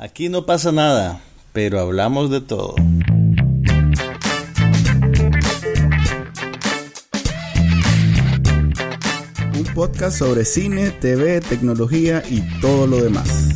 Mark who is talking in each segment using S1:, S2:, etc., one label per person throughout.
S1: Aquí no pasa nada, pero hablamos de todo.
S2: Un podcast sobre cine, TV, tecnología y todo lo demás.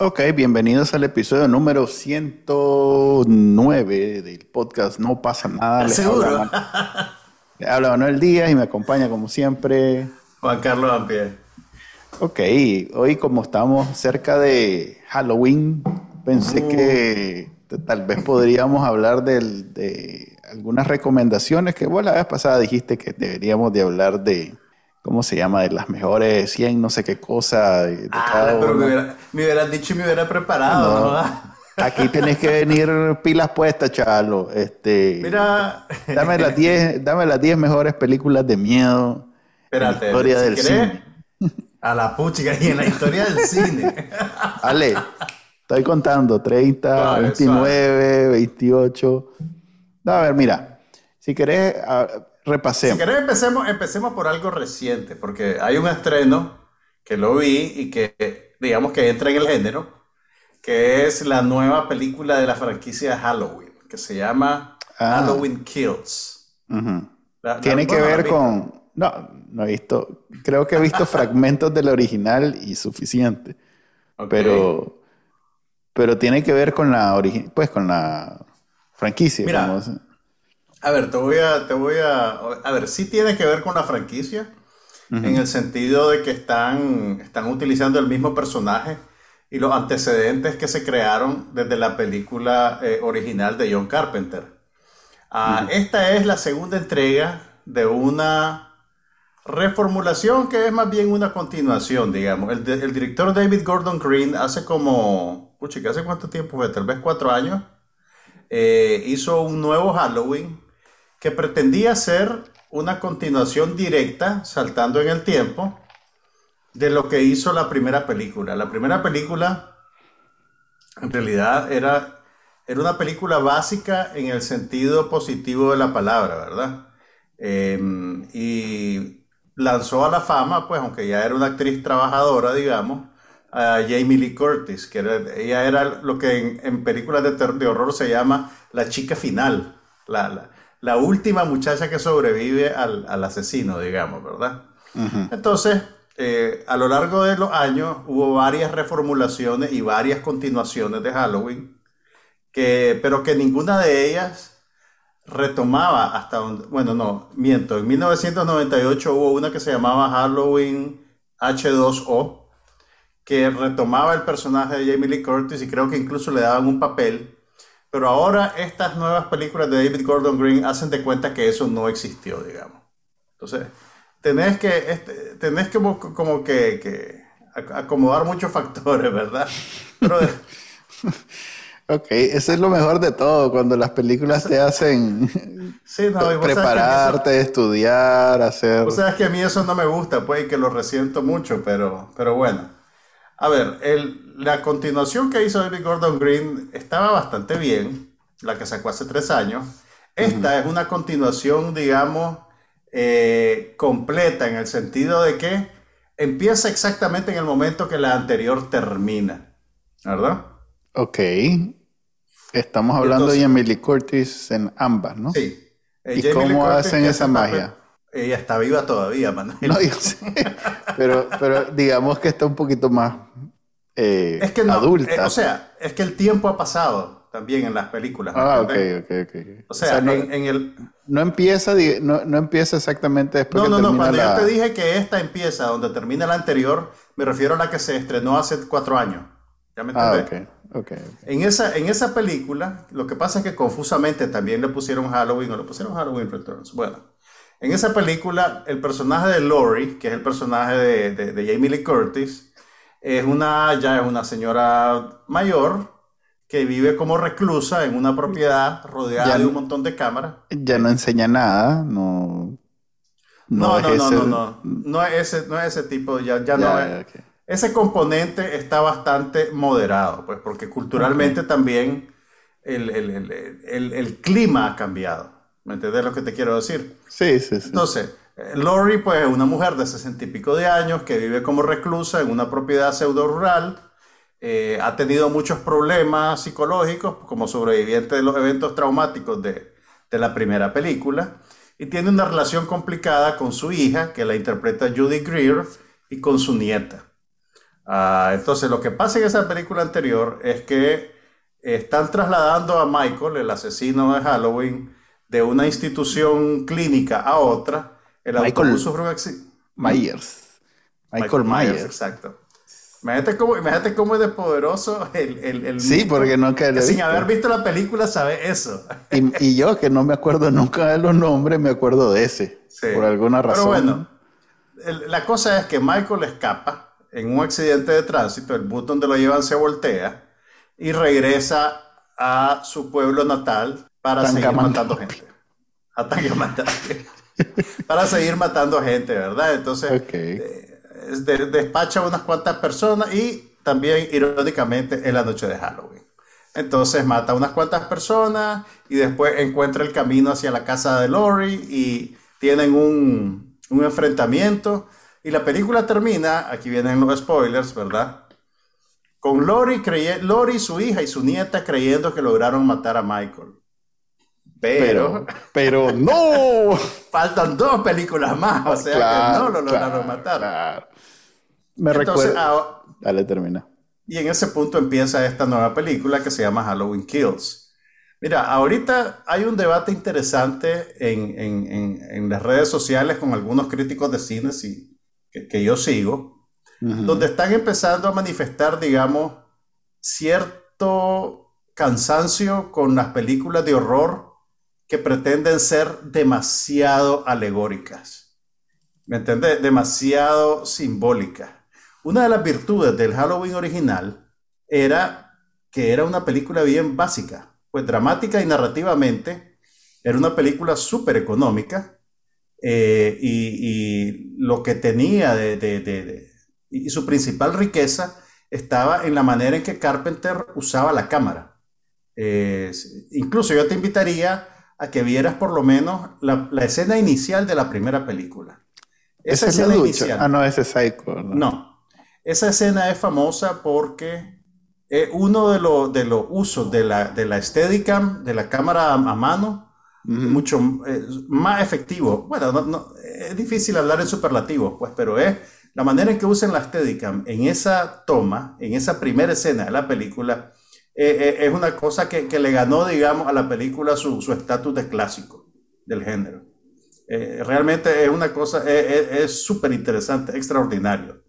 S2: Ok, bienvenidos al episodio número 109 del podcast No pasa nada. Les
S3: ¿Seguro?
S2: habla, Manuel Díaz y me acompaña como siempre.
S3: Juan Carlos Ampie.
S2: Ok, hoy como estamos cerca de Halloween, pensé
S3: Uh.
S2: que tal vez podríamos hablar del- de algunas recomendaciones que vos la vez pasada dijiste que deberíamos de hablar de, ¿cómo se llama? De las mejores 100, no sé qué cosa. De, de
S3: Ah,
S2: cada
S3: pero me, hubiera- me hubieras dicho y me hubiera preparado,
S2: No.
S3: ¿no?
S2: Aquí tenés que venir pilas puestas, chalo. Este,
S3: Mira,
S2: dame las 10, dame las 10 mejores películas de miedo en la
S3: espérate,
S2: historia
S3: si
S2: del
S3: querés,
S2: cine.
S3: a la puchica y en la historia del cine.
S2: Ale, estoy contando, 30,
S3: Suave,
S2: 29, 28. No, a ver, mira, si querés, a-
S3: Si
S2: repasemos.
S3: querés empecemos, empecemos por algo reciente, porque hay un estreno que lo vi y que digamos que entra en el género, que es la nueva película de la franquicia Halloween, que se llama
S2: Ah.
S3: Halloween Kills. La-
S2: Tiene que ver con... No, no he visto, creo que he visto fragmentos del original y suficiente, pero, pero tiene que ver con la pues con la franquicia.
S3: Mira, A ver, te voy a, te voy a, a ver, sí tiene que ver con la franquicia, en el sentido de que están, están utilizando el mismo personaje y los antecedentes que se crearon desde la película eh, original de John Carpenter. Ah, Esta es la segunda entrega de una reformulación que es más bien una continuación, digamos. El, director David Gordon Green hace como, pucha, ¿hace cuánto tiempo fue? Tal vez cuatro años eh, hizo un nuevo Halloween que pretendía ser una continuación directa, saltando en el tiempo, de lo que hizo la primera película. La primera película, en realidad, era, era una película básica en el sentido positivo de la palabra, ¿verdad? Eh, y lanzó a la fama, pues, aunque ya era una actriz trabajadora, digamos, a Jamie Lee Curtis, que era- ella era lo que en, en películas de, de horror se llama la chica final, la, la- la última muchacha que sobrevive al, al asesino, digamos, ¿verdad? Entonces, eh, a lo largo de los años hubo varias reformulaciones y varias continuaciones de Halloween, que, pero que ninguna de ellas retomaba hasta donde, bueno, no, miento, en 1998 hubo una que se llamaba Halloween H2O, que retomaba el personaje de Jamie Lee Curtis y creo que incluso le daban un papel, pero ahora estas nuevas películas de David Gordon Green hacen de cuenta que eso no existió, digamos. Entonces, tenés que, este, tenés que como, que, que ac- acomodar muchos factores, ¿verdad? Pero,
S2: Ok, eso es lo mejor de todo, cuando las películas te hacen
S3: sí, no, eso-
S2: prepararte, estudiar, hacer...
S3: O sea, es que a mí eso no me gusta, pues, y que lo resiento mucho, pero, pero bueno. A ver, el- la continuación que hizo David Gordon Green estaba bastante bien, la que sacó hace tres años. Esta es una continuación, digamos, eh, completa, en el sentido de que empieza exactamente en el momento que la anterior termina, ¿verdad?
S2: Ok. Estamos hablando
S3: entonces-
S2: de Emily Curtis en ambas, ¿no?
S3: Sí. Eh,
S2: ¿Y
S3: Jamie
S2: cómo
S3: Curtis,
S2: hacen esa magia?
S3: Ella está viva todavía, Manuel.
S2: No, yo sé. Pero, pero digamos que está un poquito más eh,
S3: Es que no,
S2: adulta.
S3: eh, o sea, es que el tiempo ha pasado también en las películas. ¿me
S2: ah, ok, ok, ok.
S3: O sea,
S2: no,
S3: en, en el...
S2: no empieza, no, no empieza exactamente después
S3: No,
S2: que
S3: no, no,
S2: termina
S3: cuando
S2: la...
S3: yo te dije que esta empieza donde termina la anterior, me refiero a la que se estrenó hace cuatro años. ¿Ya me
S2: Ah,
S3: entendés?
S2: ok, ok. ok.
S3: En esa, en esa película, lo que pasa es que confusamente también le pusieron Halloween o le pusieron Halloween Returns. Bueno, en esa película, el personaje de Lori, que es el personaje de, de- de Jamie Lee Curtis, es una, ya es una señora mayor que vive como reclusa en una propiedad rodeada
S2: Ya
S3: de
S2: no-
S3: un montón de cámaras.
S2: Ya no enseña nada, no...
S3: No,
S2: es
S3: no, no,
S2: ese-
S3: no, no, no es ese, no es ese tipo, ya, ya no es. Ese componente está bastante moderado, pues, porque culturalmente también el, el- el- el- el clima ha cambiado. ¿Me entiendes lo que te quiero decir?
S2: Sí, sí, sí.
S3: Entonces, eh, Lori, pues, es una mujer de sesenta y pico de años que vive como reclusa en una propiedad pseudo rural. Eh, ha tenido muchos problemas psicológicos como sobreviviente de los eventos traumáticos de, de la primera película. Y tiene una relación complicada con su hija, que la interpreta Judy Greer, y con su nieta. Ah, entonces, lo que pasa en esa película anterior es que están trasladando a Michael, el asesino de Halloween, de una institución clínica a otra. El
S2: Michael
S3: autobús sufre un accidente.
S2: Myers. Michael, Myers.
S3: Exacto. Imagínate cómo, imagínate cómo es de poderoso el, el, el
S2: Sí, porque no que
S3: sin
S2: visto.
S3: haber visto la película sabe eso.
S2: Y, y yo, que no me acuerdo nunca de los nombres, me acuerdo de ese.
S3: Sí.
S2: Por alguna razón.
S3: Pero bueno, el- la cosa es que Michael escapa en un accidente de tránsito, el bus donde lo llevan se voltea y regresa a su pueblo natal para seguir matando gente. A para seguir matando gente, ¿verdad? Entonces,
S2: Ok.
S3: eh, de- despacha a unas cuantas personas y también, irónicamente, en la noche de Halloween. Entonces mata a unas cuantas personas y después encuentra el camino hacia la casa de Lori y tienen un, un enfrentamiento. Y la película termina, aquí vienen los spoilers, ¿verdad? Con Lori, creye- Lori, su hija y su nieta creyendo que lograron matar a Michael. Pero,
S2: Pero, pero no.
S3: faltan dos películas más, o sea que no lo lograron
S2: claro,
S3: matar.
S2: claro. Me recuerda.
S3: ah,
S2: Dale, termina.
S3: Y en ese punto empieza esta nueva película que se llama Halloween Kills. Mira, ahorita hay un debate interesante en, en- en- en las redes sociales con algunos críticos de cine sí, que, que yo sigo,
S2: Ujú.
S3: donde están empezando a manifestar, digamos, cierto cansancio con las películas de horror que pretenden ser demasiado alegóricas. ¿Me entiendes? Demasiado simbólicas. Una de las virtudes del Halloween original era que era una película bien básica, pues dramática y narrativamente era una película súper económica eh, y, y lo que tenía de, de- de- de- y su principal riqueza estaba en la manera en que Carpenter usaba la cámara. Eh, incluso yo te invitaría a que vieras por lo menos la, la escena inicial de la primera película.
S2: Esa es la
S3: escena
S2: ducha.
S3: inicial.
S2: Ah, no, ese es Psycho. No,
S3: esa escena es famosa porque es uno de, los de los usos de la, de la Steadicam, de la cámara a, a mano, mucho eh, más efectivo. Bueno, no- no, es difícil hablar en superlativos, pues, pero es la manera en que usan la Steadicam en esa toma, en esa primera escena de la película, eh, eh, es una cosa que, que le ganó, digamos, a la película su su estatus de clásico del género. Eh, realmente es una cosa, es súper interesante, extraordinario.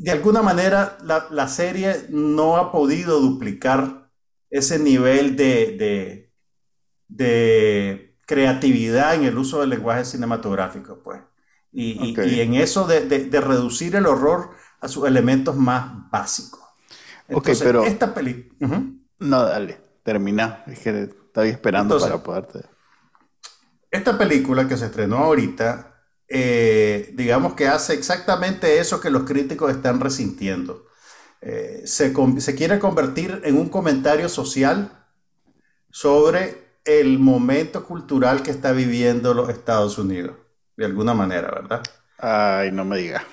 S3: De alguna manera, la, la serie no ha podido duplicar ese nivel de, de, de creatividad en el uso del lenguaje cinematográfico, pues. Y, y-
S2: Ok.
S3: y en eso de, de- reducir el horror a sus elementos más básicos.
S2: Ok,
S3: Entonces,
S2: pero-
S3: esta película...
S2: No, dale, termina. Es que estoy esperando
S3: Entonces-
S2: para poderte.
S3: Esta película que se estrenó ahorita, eh, digamos que hace exactamente eso que los críticos están resintiendo. Eh, se, quiere convertir en un comentario social sobre el momento cultural que está viviendo los Estados Unidos, de alguna manera, ¿verdad?
S2: Ay, no me digas.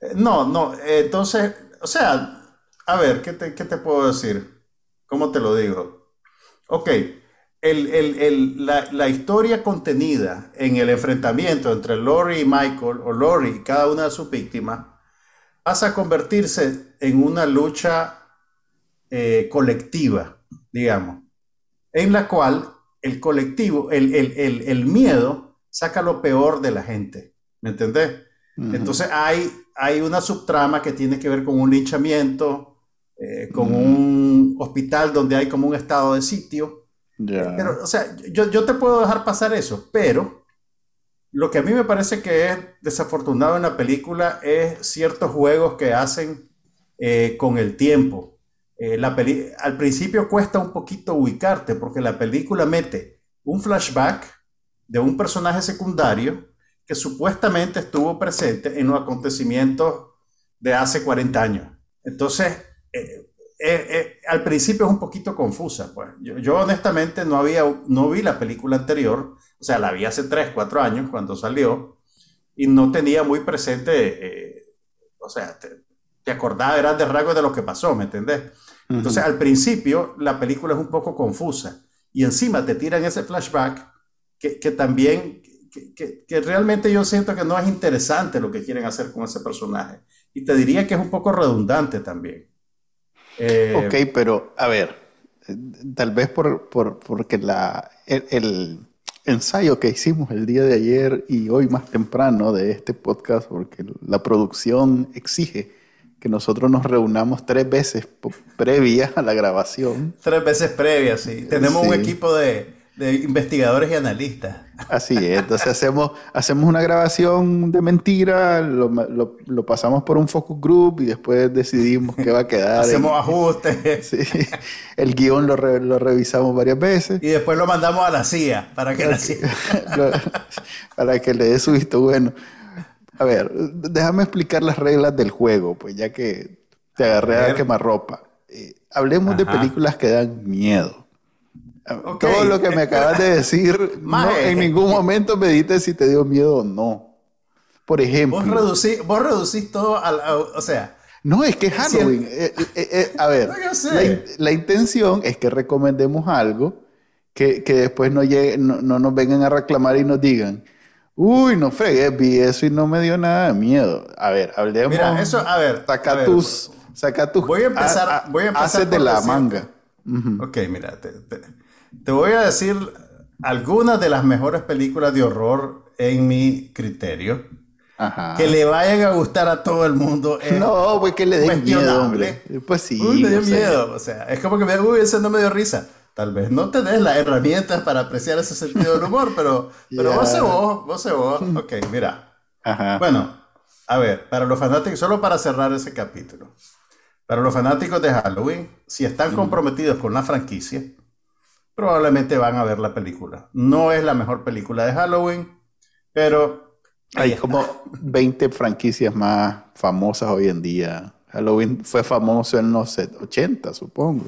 S3: Eh, No, no, entonces, o sea, a ver, ¿qué te, qué te puedo decir? ¿Cómo te lo digo? Ok, el- el- el- la, la historia contenida en el enfrentamiento entre Lori y Michael, o Lori y cada una de sus víctimas, pasa a convertirse en una lucha eh, colectiva, digamos, en la cual el colectivo, el, el- el- el miedo saca lo peor de la gente, ¿me entendés? Entonces hay, hay una subtrama que tiene que ver con un linchamiento, eh, con un hospital donde hay como un estado de sitio.
S2: Ya.
S3: Pero, o sea, yo, yo te puedo dejar pasar eso, pero lo que a mí me parece que es desafortunado en la película es ciertos juegos que hacen eh, con el tiempo. Eh, la peli- al principio cuesta un poquito ubicarte porque la película mete un flashback de un personaje secundario que supuestamente estuvo presente en los acontecimientos de hace 40 años. Entonces, eh, eh, eh, al principio es un poquito confusa, pues. Yo, honestamente no, había, no vi la película anterior, o sea, la vi hace 3, 4 años cuando salió, y no tenía muy presente, o sea, te, te acordaba de grandes rasgos de lo que pasó, ¿me entendés? Entonces, al principio, la película es un poco confusa, y encima te tiran ese flashback que, que también, que, que realmente yo siento que no es interesante lo que quieren hacer con ese personaje. Y te diría que es un poco redundante también.
S2: Eh, ok, pero a ver, tal vez por, porque la, el, ensayo que hicimos el día de ayer y hoy más temprano de este podcast, porque la producción exige que nosotros nos reunamos tres veces previa a la grabación.
S3: Tres veces previa, sí. Tenemos un equipo de, de investigadores y analistas.
S2: Así es, entonces hacemos, hacemos una grabación de mentira, lo, lo, pasamos por un focus group y después decidimos qué va a quedar.
S3: hacemos ajustes.
S2: Sí, el guion lo, lo, revisamos varias veces.
S3: Y después lo mandamos a la CIA para que, la CIA...
S2: para que le dé su visto bueno. A ver, déjame explicar las reglas del juego, pues ya que te agarré a, quemar ropa. Eh, hablemos de películas que dan miedo. Todo lo que me acabas de decir, no, en ningún momento me dices si te dio miedo o no. Por ejemplo.
S3: Vos reducís, vos reducís todo al. o sea.
S2: No, es que Halloween. Eh, eh, eh, a ver, la, intención es que recomendemos algo que, que después no, llegue, no, no, nos vengan a reclamar y nos digan, uy, no fregues, vi eso y no me dio nada de miedo. A ver, hablemos.
S3: Mira, eso, a ver.
S2: Saca tus. Saca tus.
S3: Voy a empezar. voy a empezar
S2: haces de la manga.
S3: Ok, mira, te, te voy a decir algunas de las mejores películas de horror en mi criterio. Que le vayan a gustar a todo el mundo.
S2: no, pues que le den miedo, hombre. Pues sí.
S3: Uy, me dio miedo. O sea, es como que me uy, ese no me dio risa. Tal vez no tenés las herramientas para apreciar ese sentido del humor, pero, pero vos sé vos, vos sé vos. Ok, mira. Ajá. Bueno, a ver, para los fanáticos, solo para cerrar ese capítulo. Para los fanáticos de Halloween, si están comprometidos con la franquicia, probablemente van a ver la película. No es la mejor película de Halloween, pero...
S2: Hay como 20 franquicias más famosas hoy en día. Halloween fue famoso en los 80, supongo.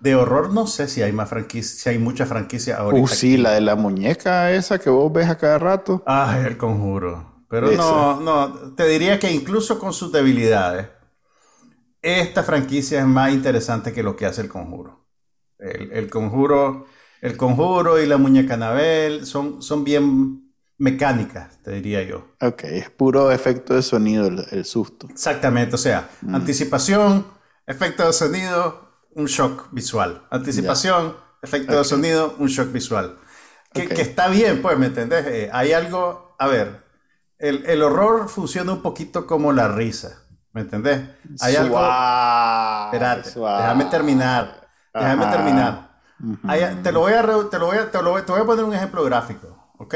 S3: De horror no sé si hay más franquicias, si hay muchas franquicias ahora.
S2: Uh, sí, la de la muñeca esa que vos ves a cada rato.
S3: Ah, el conjuro. Pero no, no, te diría que incluso con sus debilidades, esta franquicia es más interesante que lo que hace el conjuro. El, conjuro, el conjuro y la muñeca Anabel son, son bien mecánicas, te diría yo.
S2: Ok, es puro efecto de sonido el, susto.
S3: Exactamente, o sea, mm. anticipación, efecto de sonido, un shock visual. Anticipación, efecto de sonido, un shock visual. Que, está bien, pues, ¿me entendés? Eh, hay algo, a ver, el, horror funciona un poquito como la risa, ¿me entendés? Hay algo... Espérate, déjame terminar. Déjame terminar. te, lo voy a, te, lo voy a, te, lo voy, a poner un ejemplo gráfico, ¿ok?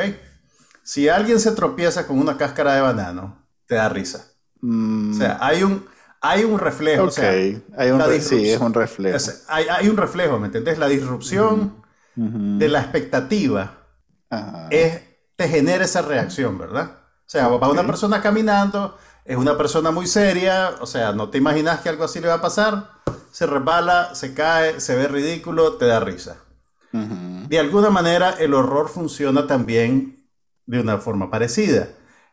S3: Si alguien se tropieza con una cáscara de banano, te da risa. Mm. O sea, hay un, hay un reflejo.
S2: Ok, hay un sí, es un reflejo.
S3: hay, hay, un reflejo, ¿me entendés? La disrupción de la expectativa es, te genera esa reacción, ¿verdad? O sea, va una persona caminando, es una persona muy seria, o sea, no te imaginas que algo así le va a pasar se resbala, se cae, se ve ridículo, te da risa. De alguna manera, el horror funciona también de una forma parecida.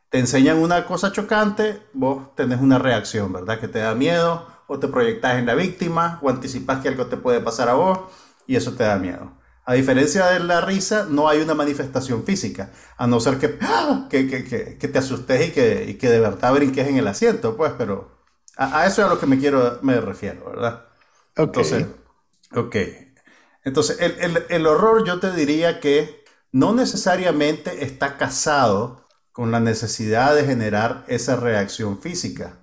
S3: Te enseñan una cosa chocante, vos tenés una reacción, ¿verdad? Que te da miedo, o te proyectas en la víctima, o anticipas que algo te puede pasar a vos, y eso te da miedo. A diferencia de la risa, no hay una manifestación física, a no ser que, ¡ah! que, te asustes y que, y que de verdad brinques en el asiento, pues, pero a, eso es a lo que me quiero, me refiero, ¿verdad? Entonces, ok. Entonces, el, horror yo te diría que no necesariamente está casado con la necesidad de generar esa reacción física.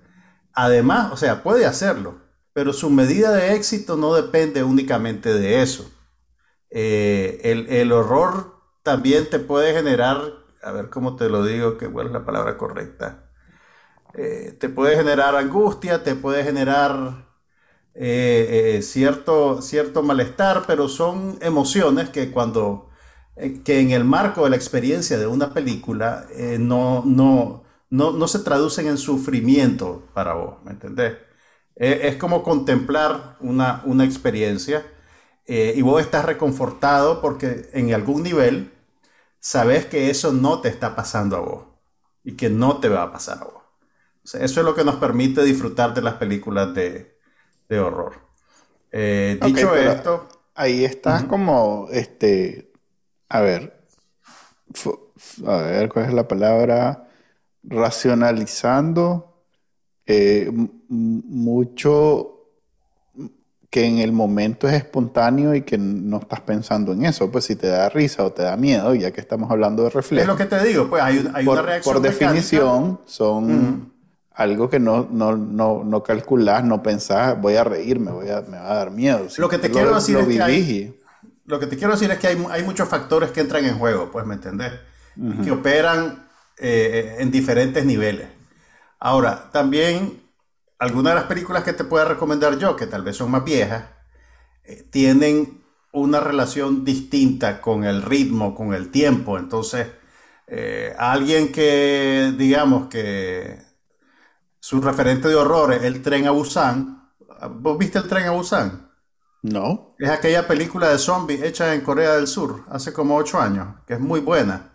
S3: Además, o sea, puede hacerlo, pero su medida de éxito no depende únicamente de eso. Eh, el, horror también te puede generar, a ver cómo te lo digo, que cuál es la palabra correcta. Eh, te puede generar angustia, te puede generar eh, eh, cierto, cierto malestar, pero son emociones que cuando, eh, que en el marco de la experiencia de una película no, no, no, no, se traducen en sufrimiento para vos, ¿me entendés? Eh, es como contemplar una, una experiencia eh, y vos estás reconfortado porque en algún nivel sabes que eso no te está pasando a vos y que no te va a pasar a vos. eso es lo que nos permite disfrutar de las películas de, de horror. Eh, dicho esto...
S2: Ahí estás como, este, a ver, a ver, ¿cuál es la palabra? Racionalizando eh, mucho que en el momento es espontáneo y que no estás pensando en eso. Pues si te da risa o te da miedo, ya que estamos hablando de reflejo.
S3: Es lo que te digo, pues hay,
S2: por,
S3: una reacción.
S2: Por definición, son algo que no, no, no, no calculás, no pensás, voy a reírme, voy a, me va a dar miedo.
S3: lo que te quiero decir es que hay, lo que te quiero decir es que hay, hay, muchos factores que entran en juego, pues, ¿me entendés? Que operan eh, en diferentes niveles. Ahora, también algunas de las películas que te puedo recomendar yo, que tal vez son más viejas, eh, tienen una relación distinta con el ritmo, con el tiempo. Entonces, eh, alguien que, digamos, que su referente de horror es el tren a Busan. ¿Vos viste el tren a Busan?
S2: No.
S3: Es aquella película de zombies hecha en Corea del Sur hace como ocho años, que es muy buena.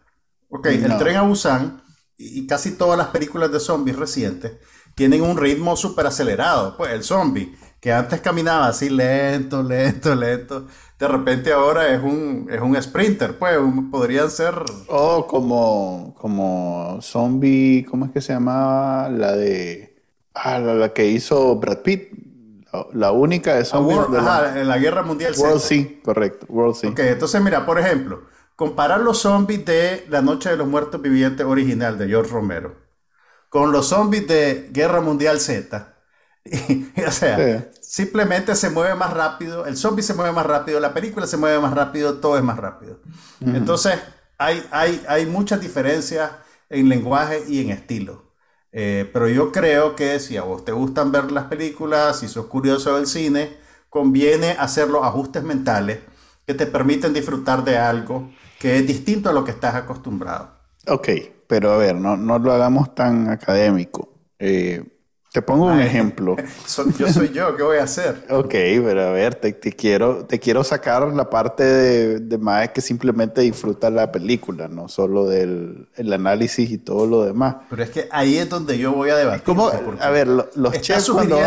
S3: Ok, el tren a Busan y casi todas las películas de zombies recientes tienen un ritmo súper acelerado. Pues el zombie, que antes caminaba así lento, lento, lento, de repente ahora es un, es un sprinter, pues podrían ser...
S2: Oh, como, como zombie, ¿cómo es que se llamaba? La de... Ah, la, que hizo Brad Pitt. La, única de zombies...
S3: ajá, en la Guerra Mundial
S2: World C, correcto. World C.
S3: Ok, entonces mira, por ejemplo, comparar los zombies de La Noche de los Muertos Vivientes original de George Romero con los zombies de Guerra Mundial Z. o sea, simplemente se mueve más rápido, el zombie se mueve más rápido, la película se mueve más rápido, todo es más rápido. Entonces, hay, hay, hay muchas diferencias en lenguaje y en estilo. Eh, pero yo creo que si a vos te gustan ver las películas, si sos curioso del cine, conviene hacer los ajustes mentales que te permiten disfrutar de algo que es distinto a lo que estás acostumbrado.
S2: Ok, pero a ver, no, no lo hagamos tan académico. Eh, te pongo un ejemplo.
S3: yo soy yo, ¿qué voy a hacer?
S2: Ok, pero a ver, te, quiero, te quiero sacar la parte de, de más que simplemente disfruta la película, no solo del el análisis y todo lo demás.
S3: Pero es que ahí es donde yo voy a debatir.
S2: ¿Cómo? A ver, los chefs cuando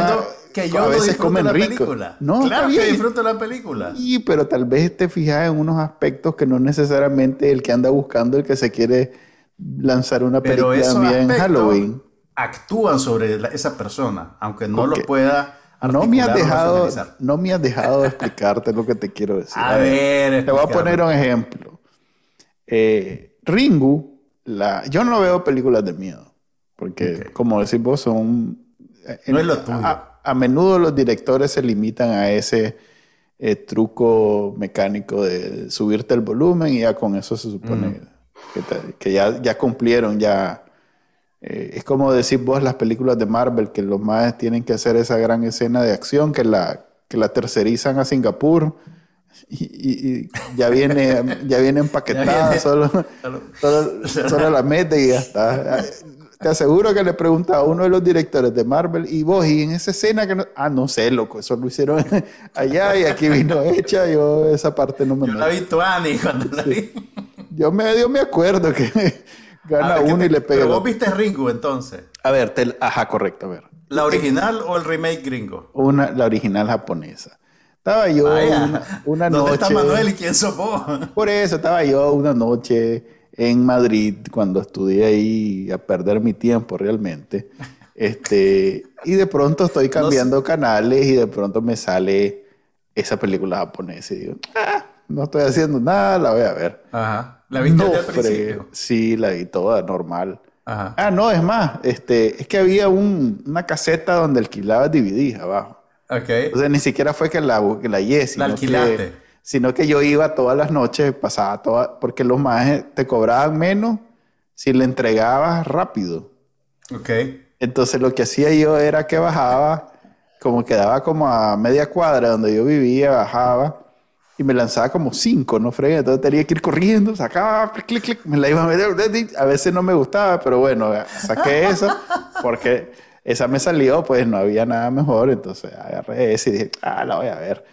S3: que yo a veces comen la rico. película. No, claro que disfruto la película.
S2: Sí, pero tal vez te fijas en unos aspectos que no necesariamente el que anda buscando, el que se quiere lanzar una película en Halloween.
S3: Actúan sobre esa persona, aunque no lo pueda.
S2: No me, has dejado, no me has dejado explicarte lo que te quiero decir.
S3: A, ver,
S2: te voy a poner un ejemplo. Eh, Ringu, la, yo no veo películas de miedo, porque como decís vos, son...
S3: no es lo tuyo.
S2: A, menudo los directores se limitan a ese eh, truco mecánico de subirte el volumen y ya con eso se supone... Mm que, ya, ya cumplieron, ya... Eh, es como decir vos las películas de Marvel, que los más tienen que hacer esa gran escena de acción, que la, que la tercerizan a Singapur y, ya viene ya viene empaquetada, solo, solo, la mete y ya está. Te aseguro que le pregunta a uno de los directores de Marvel, y vos, y en esa escena que no... Ah, no sé, loco, eso lo hicieron allá y aquí vino hecha, yo esa parte no me...
S3: Yo la vi Tuani cuando la vi.
S2: Yo medio me acuerdo que gana uno y le pega.
S3: Pero vos viste Ringo entonces.
S2: A ver, te, ajá, correcto, a ver.
S3: ¿La original o el remake gringo?
S2: Una, la original japonesa. Estaba yo una, noche. ¿Dónde
S3: está Manuel y quién sos vos?
S2: Por eso estaba yo una noche en Madrid cuando estudié ahí a perder mi tiempo realmente. Este, y de pronto estoy cambiando canales y de pronto me sale esa película japonesa y digo, ah, no estoy haciendo nada, la voy a ver.
S3: Ajá. ¿La viste no, al principio?
S2: Sí, la vi toda normal. Ajá. Ah, no, es más, este, es que había un, una caseta donde alquilaba DVD abajo.
S3: Ok.
S2: O sea, ni siquiera fue que la, que la yes,
S3: La alquilaste.
S2: sino que yo iba todas las noches, pasaba todas, porque los más te cobraban menos si le entregabas rápido.
S3: Ok.
S2: Entonces lo que hacía yo era que bajaba, como quedaba como a media cuadra donde yo vivía, bajaba y me lanzaba como cinco, ¿no? Frega, entonces tenía que ir corriendo, sacaba, clic, clic, me la iba a meter, a veces no me gustaba, pero bueno, saqué eso porque esa me salió, pues no había nada mejor, entonces agarré ese y dije, ah, la voy a ver.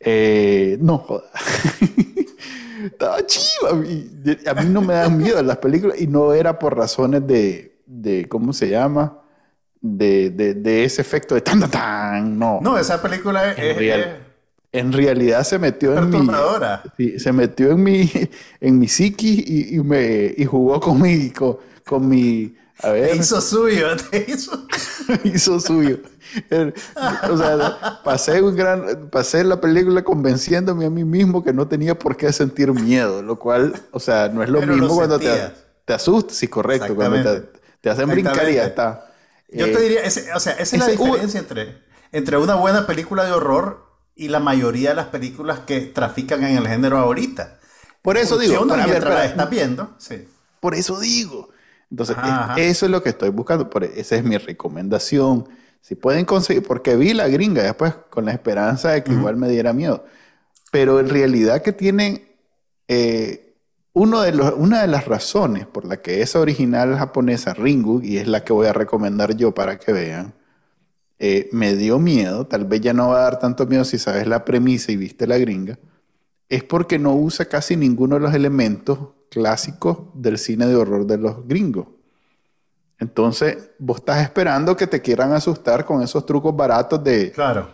S2: Eh, no joda. Estaba chiva. A mí no me dan miedo las películas y no era por razones de, de ¿cómo se llama? De, de, de, ese efecto de tan, tan, tan. No.
S3: No, esa película es...
S2: En, real, en realidad se metió en mi...
S3: Sí,
S2: se metió en mi, en mi psiqui y, y, me, y jugó con mi... Con, con mi a ver.
S3: Te hizo suyo, te hizo.
S2: hizo suyo. O sea, pasé, un gran, pasé la película convenciéndome a mí mismo que no tenía por qué sentir miedo, lo cual, o sea, no es lo
S3: Pero
S2: mismo
S3: lo
S2: cuando te, te asustas, sí, correcto, cuando te, te hacen brincar y ya está.
S3: Yo
S2: Eh,
S3: te diría, ese- o sea, esa es la
S2: ese-
S3: diferencia entre, entre una buena película de horror y la mayoría de las películas que trafican en el género ahorita.
S2: por eso digo, para ver,
S3: mientras la
S2: para-
S3: estás viendo, sí.
S2: por eso digo. Entonces,
S3: Ajá,
S2: es-
S3: ajá.
S2: eso es lo que estoy buscando, por, esa es mi recomendación. Si pueden conseguir, porque vi la gringa después con la esperanza de que igual me diera miedo. Pero en realidad que tiene eh, uno de los, una de las razones por la que esa original japonesa, Ringu, y es la que voy a recomendar yo para que vean, eh, me dio miedo, tal vez ya no va a dar tanto miedo si sabes la premisa y viste la gringa, es porque no usa casi ninguno de los elementos clásicos del cine de horror de los gringos. Entonces, vos estás esperando que te quieran asustar con esos trucos baratos de,
S3: Claro,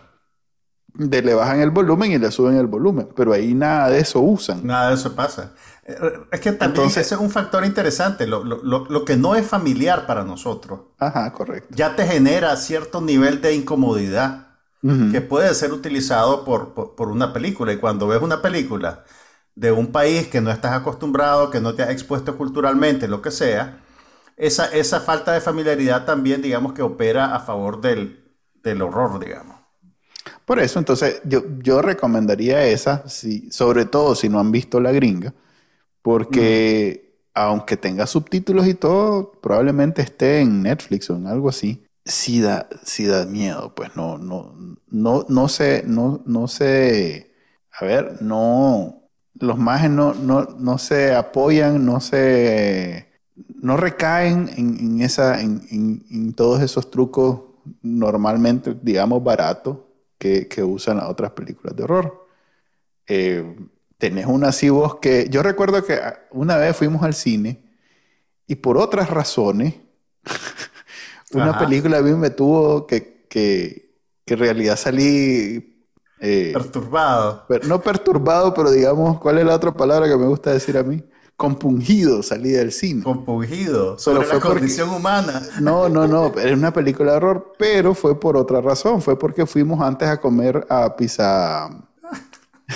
S2: de le bajan el volumen y le suben el volumen, pero ahí nada de eso usan.
S3: nada de eso pasa. Eh, Es que también
S2: Entonces-
S3: ese es un factor interesante. Lo, lo- lo- que no es familiar para nosotros
S2: Ajá, correcto.
S3: ya te genera cierto nivel de incomodidad
S2: Ujú.
S3: que puede ser utilizado por, por, por una película. Y cuando ves una película de un país que no estás acostumbrado, que no te has expuesto culturalmente, lo que sea, esa, esa falta de familiaridad también, digamos, que opera a favor del, del horror, digamos.
S2: Por eso, entonces, yo, yo recomendaría esa, si, sobre todo si no han visto la gringa, porque aunque tenga subtítulos y todo, probablemente esté en Netflix o en algo así. Sí da, sí da miedo, pues no, no, no, no sé, no, no sé, a ver, no, los mages no, no, no se apoyan, no se, no recaen en, en esa, en, en- en todos esos trucos normalmente, digamos, baratos que, que usan las otras películas de horror. Eh, tenés una así vos que, yo recuerdo que una vez fuimos al cine y por otras razones, una
S3: Ajá.
S2: película a mí me tuvo que, que, que en realidad salí, eh,
S3: Perturbado.
S2: per- no perturbado, pero digamos, ¿cuál es la otra palabra que me gusta decir a mí? Compungido salí del cine.
S3: compungido sobre
S2: fue
S3: la
S2: porque-
S3: condición humana.
S2: No, no, no, es una película de horror, pero fue por otra razón. Fue porque fuimos antes a comer a Pizza.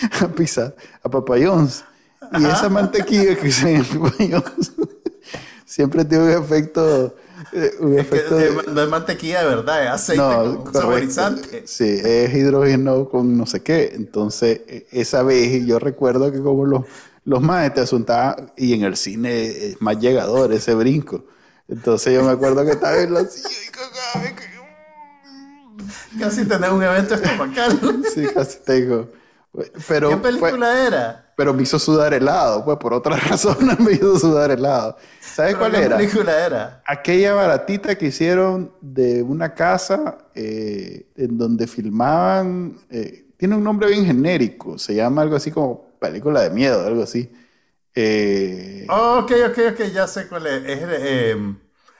S2: a Pizza, a Papayons. Y esa mantequilla que usan en Papayons siempre tiene un efecto. eh, Un
S3: Es que
S2: efecto de-
S3: no es mantequilla de verdad, es aceite con un
S2: correcto.
S3: saborizante.
S2: Sí, es hidrógeno con no sé qué. Entonces, e- esa vez yo recuerdo que como los, los más te asuntaban, y en el cine es más llegador ese brinco. Entonces yo me acuerdo que estaba en la silla y.
S3: Casi tenés un evento estomacal.
S2: Sí, casi tengo. Pero,
S3: ¿Qué película era?
S2: pero me hizo sudar helado, pues por otras razones me hizo sudar helado. ¿Sabes cuál
S3: ¿Qué
S2: era?
S3: película era?
S2: Aquella baratita que hicieron de una casa eh, en donde filmaban, eh, tiene un nombre bien genérico, se llama algo así como película de miedo, algo así. Eh,
S3: Oh, ok, ok, ok, ya sé cuál es. Es eh,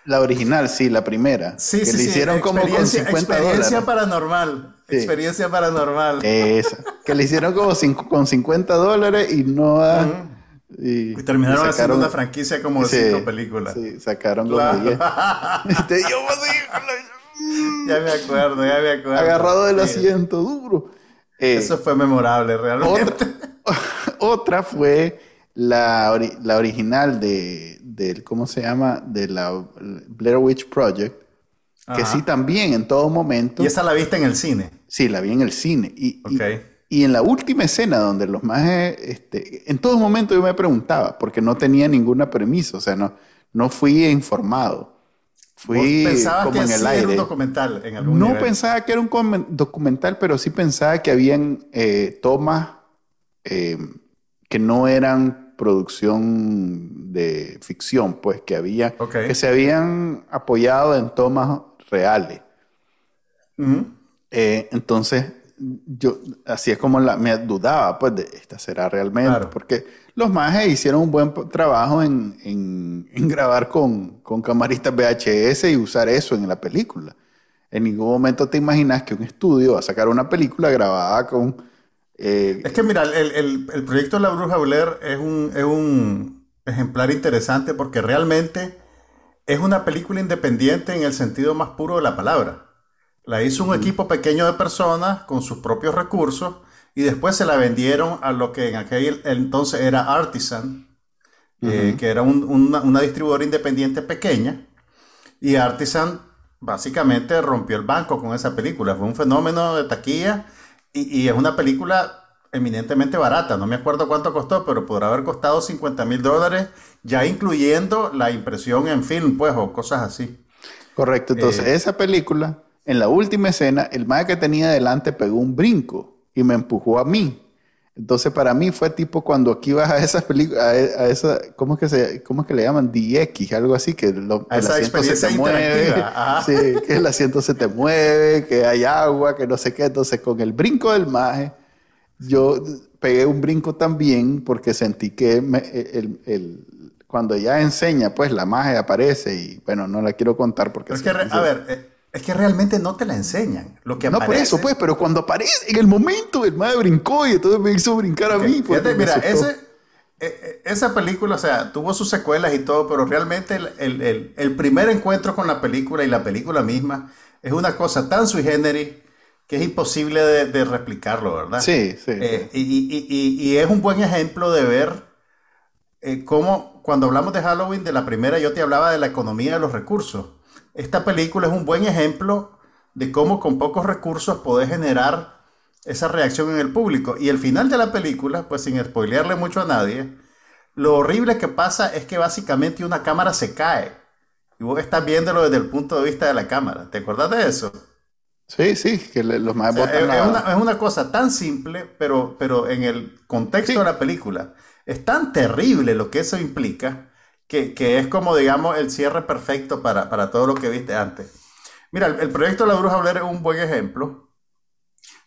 S2: la original, sí, la primera.
S3: sí,
S2: que
S3: sí,
S2: le
S3: sí,
S2: hicieron como con
S3: experiencia,
S2: 50
S3: experiencia
S2: dólares.
S3: paranormal. Experiencia paranormal.
S2: Esa, que le hicieron como cinco- con 50 dólares y no da- y,
S3: y terminaron haciendo una franquicia como de
S2: sí,
S3: cinco películas.
S2: Sí, sacaron
S3: Claro.
S2: 10. Este, yo
S3: Ya me acuerdo, ya me acuerdo.
S2: agarrado del
S3: Sí.
S2: asiento duro. Eh,
S3: Eso fue memorable, realmente.
S2: Otra, otra fue la, ori- la original de, del, ¿cómo se llama? De la Blair Witch Project, que
S3: Ajá.
S2: sí también en todo momento,
S3: Y esa la viste en el cine.
S2: Sí, la vi en el cine. Y, y- en la última escena donde los más, este, en todo momento yo me preguntaba, porque no tenía ninguna premisa, o sea, no, no fui informado. Fui
S3: ¿Vos pensabas
S2: como
S3: que
S2: en el
S3: sí era un
S2: aire.
S3: documental en algún
S2: No
S3: nivel?
S2: pensaba que era un documental, pero sí pensaba que habían eh, tomas eh, que no eran producción de ficción, pues que había, que se habían apoyado en tomas reales. Eh, entonces, yo así es como la, me dudaba, pues, de esta será realmente, porque los majes hicieron un buen trabajo en, en, grabar con, con, camaristas VHS y usar eso en la película. En ningún momento te imaginas que un estudio va a sacar una película grabada con...
S3: Eh, es que mira, el, el, el, proyecto La Bruja Blair es un, es un ejemplar interesante porque realmente es una película independiente en el sentido más puro de la palabra. La hizo un equipo pequeño de personas con sus propios recursos y después se la vendieron a lo que en aquel entonces era Artisan, eh, que era una, distribuidora independiente pequeña. Y Artisan básicamente rompió el banco con esa película. Fue un fenómeno de taquilla y, es una película eminentemente barata. No me acuerdo cuánto costó, pero podrá haber costado 50 mil dólares, ya incluyendo la impresión en film, pues, o cosas así.
S2: Correcto. Entonces, eh, esa película, en la última escena, el mae que tenía delante pegó un brinco y me empujó a mí. Entonces para mí fue tipo cuando aquí vas a esas películas, a, esa, ¿cómo es que se, cómo es que le llaman? DX, algo así, que lo, el asiento se te mueve, sí, que el asiento se te mueve, que hay agua, que no sé qué. Entonces con el brinco del maje, yo pegué un brinco también porque sentí que el, el, cuando ella enseña, pues la magia aparece y bueno, no la quiero contar porque...
S3: Es que, a ver, eh, es que realmente no te la enseñan. Lo que
S2: no por eso, pues, pero cuando aparece, en el momento, el madre brincó y entonces me hizo brincar a mí.
S3: Pues, mira, ese, e, e, esa película, o sea, tuvo sus secuelas y todo, pero realmente el, primer encuentro con la película y la película misma es una cosa tan sui generis que es imposible de, replicarlo, ¿verdad?
S2: Sí, sí.
S3: Eh, y, es un buen ejemplo de ver eh, cómo, cuando hablamos de Halloween, de la primera, yo te hablaba de la economía de los recursos esta película es un buen ejemplo de cómo con pocos recursos podés generar esa reacción en el público. Y el final de la película, pues sin spoilearle mucho a nadie, lo horrible que pasa es que básicamente una cámara se cae. Y vos estás viéndolo desde el punto de vista de la cámara. ¿Te acordás de eso?
S2: Sí, sí, que los más
S3: es, una, cosa tan simple, pero, pero en el contexto de la película es tan terrible lo que eso implica que, es como, digamos, el cierre perfecto para, todo lo que viste antes. Mira, el, proyecto de la Bruja Blair es un buen ejemplo.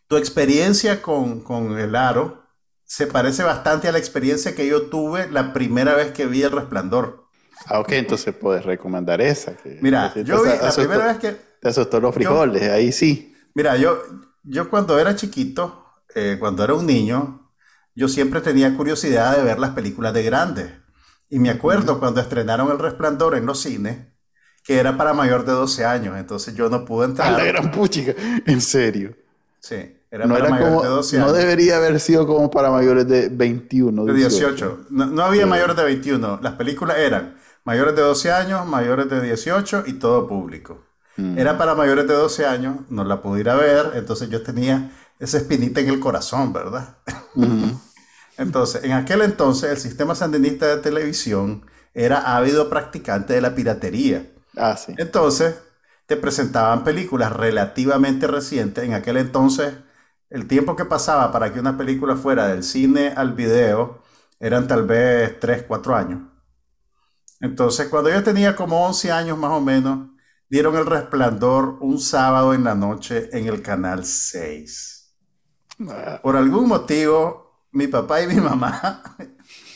S3: Tu experiencia con, el aro se parece bastante a la experiencia que yo tuve la primera vez que vi El Resplandor.
S2: Ah, ok, entonces puedes recomendar esa.
S3: mira, yo vi la primera vez que...
S2: Te asustó los frijoles, ahí sí.
S3: Mira, yo, yo cuando era chiquito, eh, cuando era un niño, yo siempre tenía curiosidad de ver las películas de grandes. Y me acuerdo cuando estrenaron El Resplandor en los cines, que era para mayor de 12 años, entonces yo no pude entrar.
S2: A la gran puchica, en serio.
S3: Sí, era para mayores de 12 años.
S2: No debería haber sido como para mayores de 21.
S3: De 18. No, había mayores de 21. Las películas eran mayores de 12 años, mayores de 18 y todo público. Mm. Era para mayores de 12 años, no la pude ir a ver, entonces yo tenía esa espinita en el corazón, ¿verdad? Entonces, en aquel entonces, el sistema sandinista de televisión era ávido practicante de la piratería.
S2: Ah, sí.
S3: Entonces, te presentaban películas relativamente recientes. En aquel entonces, el tiempo que pasaba para que una película fuera del cine al video eran tal vez 3, 4 años. Entonces, cuando yo tenía como 11 años más o menos, dieron el resplandor un sábado en la noche en el canal 6. Ah. Por algún motivo, mi papá y mi mamá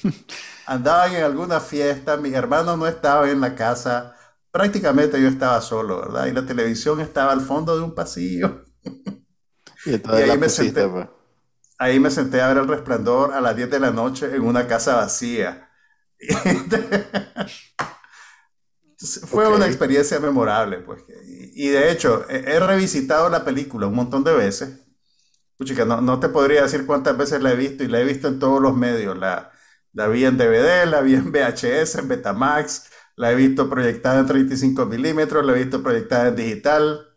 S3: andaban en alguna fiesta, mi hermano no estaba en la casa, prácticamente yo estaba solo, ¿verdad? Y la televisión estaba al fondo de un pasillo.
S2: Y, ahí, me senté,
S3: pues. ahí me senté a ver el resplandor a las 10 de la noche en una casa vacía. Fue una experiencia memorable, pues. Y de hecho, he revisitado la película un montón de veces Puchica, no, no te podría decir cuántas veces la he visto y la he visto en todos los medios. La, la vi en DVD, la vi en VHS, en Betamax, la he visto proyectada en 35 milímetros, la he visto proyectada en digital.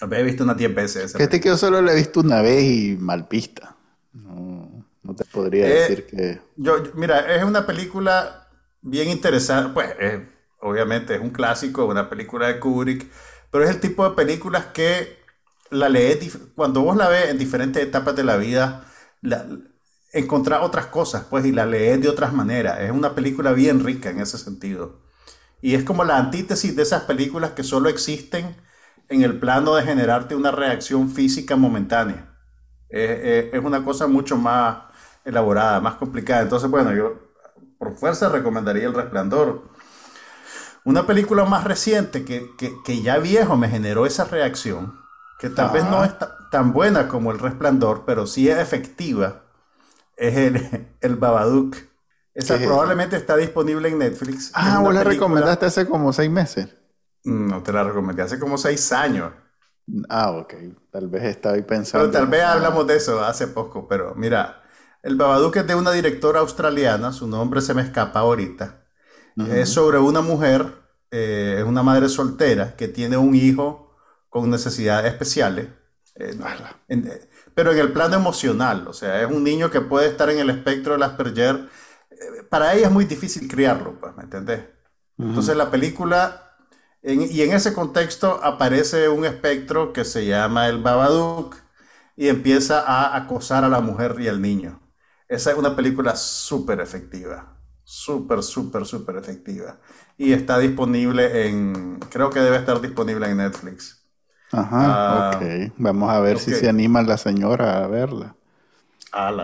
S3: La he visto unas 10 veces.
S2: Fíjate que yo solo la he visto una vez y mal pista. No, no te podría eh, decir que...
S3: Yo, mira, es una película bien interesante. Pues, obviamente es un clásico, una película de Kubrick, pero es el tipo de películas que la lees, cuando vos la ves en diferentes etapas de la vida, encontrar otras cosas, pues, y la lees de otras maneras. Es una película bien rica en ese sentido. Y es como la antítesis de esas películas que solo existen en el plano de generarte una reacción física momentánea. es una cosa mucho más elaborada, más complicada. Entonces, bueno, yo por fuerza recomendaría El Resplandor. Una película más reciente que, que, ya viejo me generó esa reacción, que tal vez no es tan buena como El Resplandor, pero sí es efectiva es el, el Babadook. Esa probablemente está disponible en Netflix.
S2: Ah, vos la recomendaste hace como seis meses.
S3: No te la recomendé hace como seis años.
S2: Ah, ok. Tal vez estaba ahí pensando.
S3: Pero tal vez hablamos de eso hace poco. Pero mira, el Babadook es de una directora australiana. Su nombre se me escapa ahorita. Es sobre una mujer, eh, es una madre soltera que tiene un hijo con necesidades especiales. Eh, pero en el plano emocional, o sea, es un niño que puede estar en el espectro del Asperger. Eh, para ella es muy difícil criarlo, pues, ¿me entendés? Entonces la película, y en ese contexto aparece un espectro que se llama el Babadook y empieza a acosar a la mujer y al niño. Esa es una película súper efectiva, súper, súper, súper efectiva. Y está disponible en, creo que debe estar disponible en Netflix.
S2: Ajá, ah, ok. Vamos a ver si se anima la señora a verla.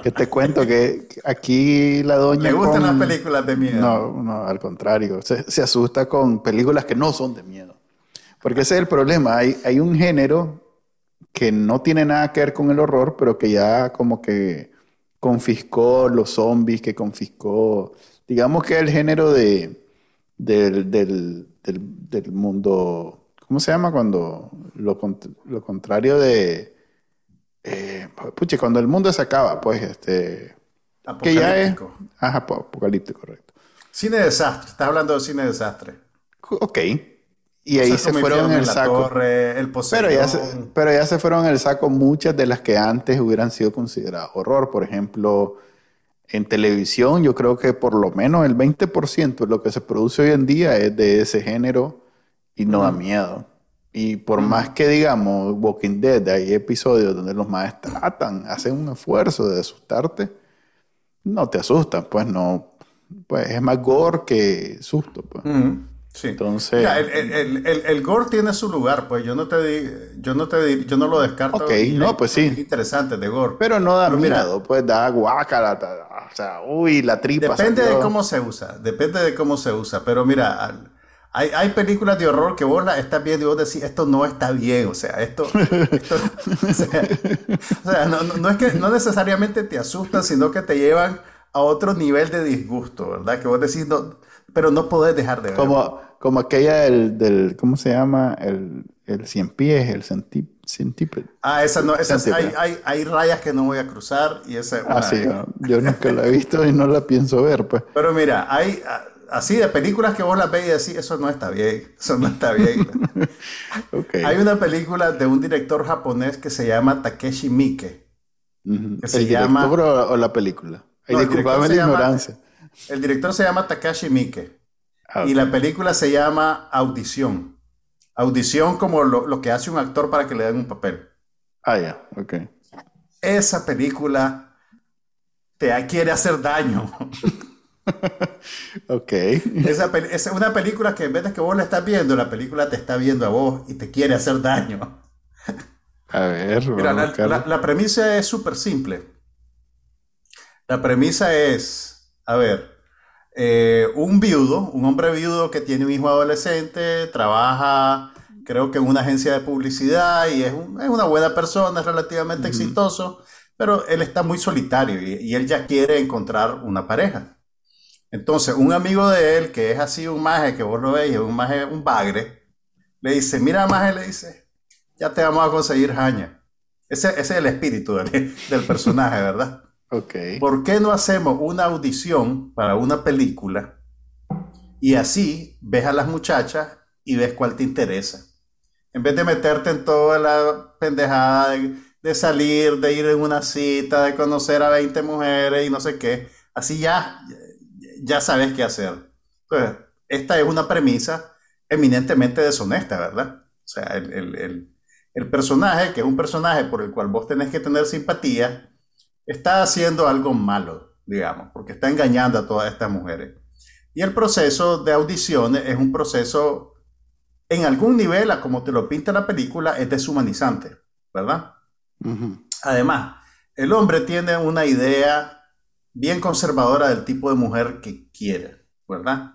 S2: Que te cuento que aquí la doña.
S3: ¿Le gustan las películas de miedo?
S2: No, no, al contrario. Se, asusta con películas que no son de miedo. Porque ese es el problema. Hay, hay un género que no tiene nada que ver con el horror, pero que ya como que confiscó los zombies, que confiscó. Digamos que el género de, del, del, del mundo ¿Cómo se llama cuando lo, lo contrario de... Eh, puche, cuando el mundo se acaba, pues, este... Que ya es... Ajá, apocalíptico, correcto.
S3: Cine desastre, estás hablando de cine desastre.
S2: Ok. Y ahí se fueron en el saco.
S3: el
S2: pero, ya se, pero ya se fueron en el saco muchas de las que antes hubieran sido consideradas horror. Por ejemplo, en televisión, yo creo que por lo menos el 20% de lo que se produce hoy en día es de ese género y no da miedo. Y por más que digamos Walking Dead, hay episodios donde los más tratan, hacen un esfuerzo de asustarte, no te asustan, pues no, pues es más gore que susto. Pues.
S3: Sí. Entonces. el, el, el, gore tiene su lugar, pues yo no te di, yo no te di, yo no lo descarto.
S2: Ok, no, pues sí.
S3: Interesante de gore.
S2: Pero no da miedo, pues da guacala, o sea, uy, la tripa.
S3: Depende de cómo se usa, depende de cómo se usa, pero mira, hay, hay, películas de horror que vos las estás viendo y vos decís, esto no está bien, o sea, esto... o sea, no, no, es que no necesariamente te asustan, sino que te llevan a otro nivel de disgusto, ¿verdad? Que vos decís, no, pero no podés dejar de ver.
S2: Como, como aquella del, del, ¿cómo se llama? El, el cien pies, el centípede.
S3: Ah, esa no, esa hay, hay, hay, rayas que no voy a cruzar y esa...
S2: ah, sí, yo nunca la he visto y no la pienso ver, pues.
S3: Pero mira, hay así de películas que vos las ves y decís, eso no está bien, eso no está bien. Hay una película de un director japonés que se llama Takeshi Miike.
S2: ¿El director o la película? el ignorancia.
S3: el director se llama Takashi Miike. Ah, y la película se llama Audición. Audición como lo, que hace un actor para que le den un papel.
S2: Ah, ya, ok.
S3: Esa película te quiere hacer daño.
S2: ok.
S3: Esa es una película que en vez de que vos la estás viendo, la película te está viendo a vos y te quiere hacer daño.
S2: a ver,
S3: Mira, la, premisa es súper simple. La premisa es, a ver, eh, un viudo, un hombre viudo que tiene un hijo adolescente, trabaja, creo que en una agencia de publicidad y es, una buena persona, es relativamente exitoso, pero él está muy solitario y, él ya quiere encontrar una pareja. Entonces, un amigo de él, que es así un maje, que vos lo veis, un maje, un bagre, le dice, mira maje, le dice, ya te vamos a conseguir jaña. Ese, es el espíritu del, personaje, ¿verdad?
S2: ok.
S3: ¿Por qué no hacemos una audición para una película y así ves a las muchachas y ves cuál te interesa? En vez de meterte en toda la pendejada de, de salir, de ir en una cita, de conocer a 20 mujeres y no sé qué, así ya ya sabes qué hacer. Pues, esta es una premisa eminentemente deshonesta, ¿verdad? O sea, el, personaje, que es un personaje por el cual vos tenés que tener simpatía, está haciendo algo malo, digamos, porque está engañando a todas estas mujeres. Y el proceso de audiciones es un proceso, en algún nivel, como te lo pinta la película, es deshumanizante, ¿verdad? Además, el hombre tiene una idea bien conservadora del tipo de mujer que quiere, ¿verdad?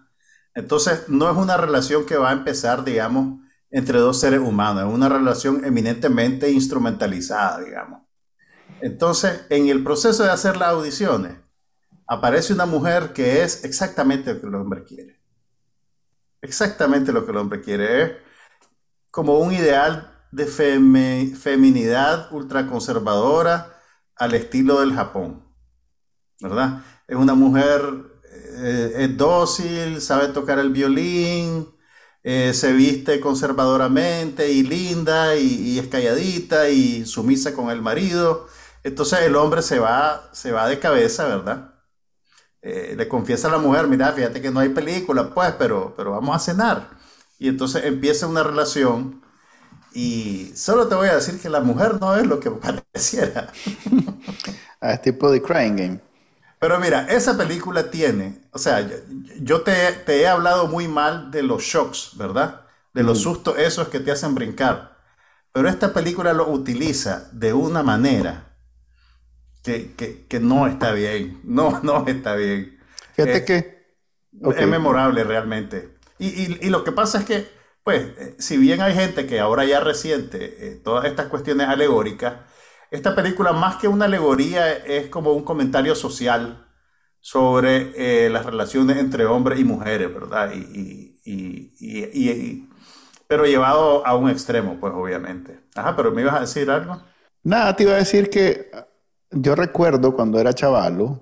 S3: Entonces, no es una relación que va a empezar, digamos, entre dos seres humanos, es una relación eminentemente instrumentalizada, digamos. Entonces, en el proceso de hacer las audiciones, aparece una mujer que es exactamente lo que el hombre quiere. Exactamente lo que el hombre quiere. Es como un ideal de feminidad ultraconservadora al estilo del Japón. ¿Verdad? Es una mujer eh, dócil, sabe tocar el violín, eh, se viste conservadoramente y linda y, es calladita y sumisa con el marido. Entonces el hombre se va, se va de cabeza, ¿verdad? Eh, le confiesa a la mujer, mira, fíjate que no hay película, pues, pero, pero vamos a cenar. Y entonces empieza una relación y solo te voy a decir que la mujer no es lo que pareciera.
S2: Ah, es tipo de Crying Game.
S3: Pero mira, esa película tiene, o sea, yo, te, he hablado muy mal de los shocks, ¿verdad? De los sustos esos que te hacen brincar. Pero esta película lo utiliza de una manera que, no está bien. No, no está bien.
S2: Fíjate que...
S3: Es memorable realmente. Y, lo que pasa es que, pues, eh, si bien hay gente que ahora ya resiente eh, todas estas cuestiones alegóricas, esta película, más que una alegoría, es como un comentario social sobre eh, las relaciones entre hombres y mujeres, ¿verdad? Y, pero llevado a un extremo, pues obviamente. Ajá, pero me ibas a decir algo.
S2: Nada, te iba a decir que yo recuerdo cuando era chavalo,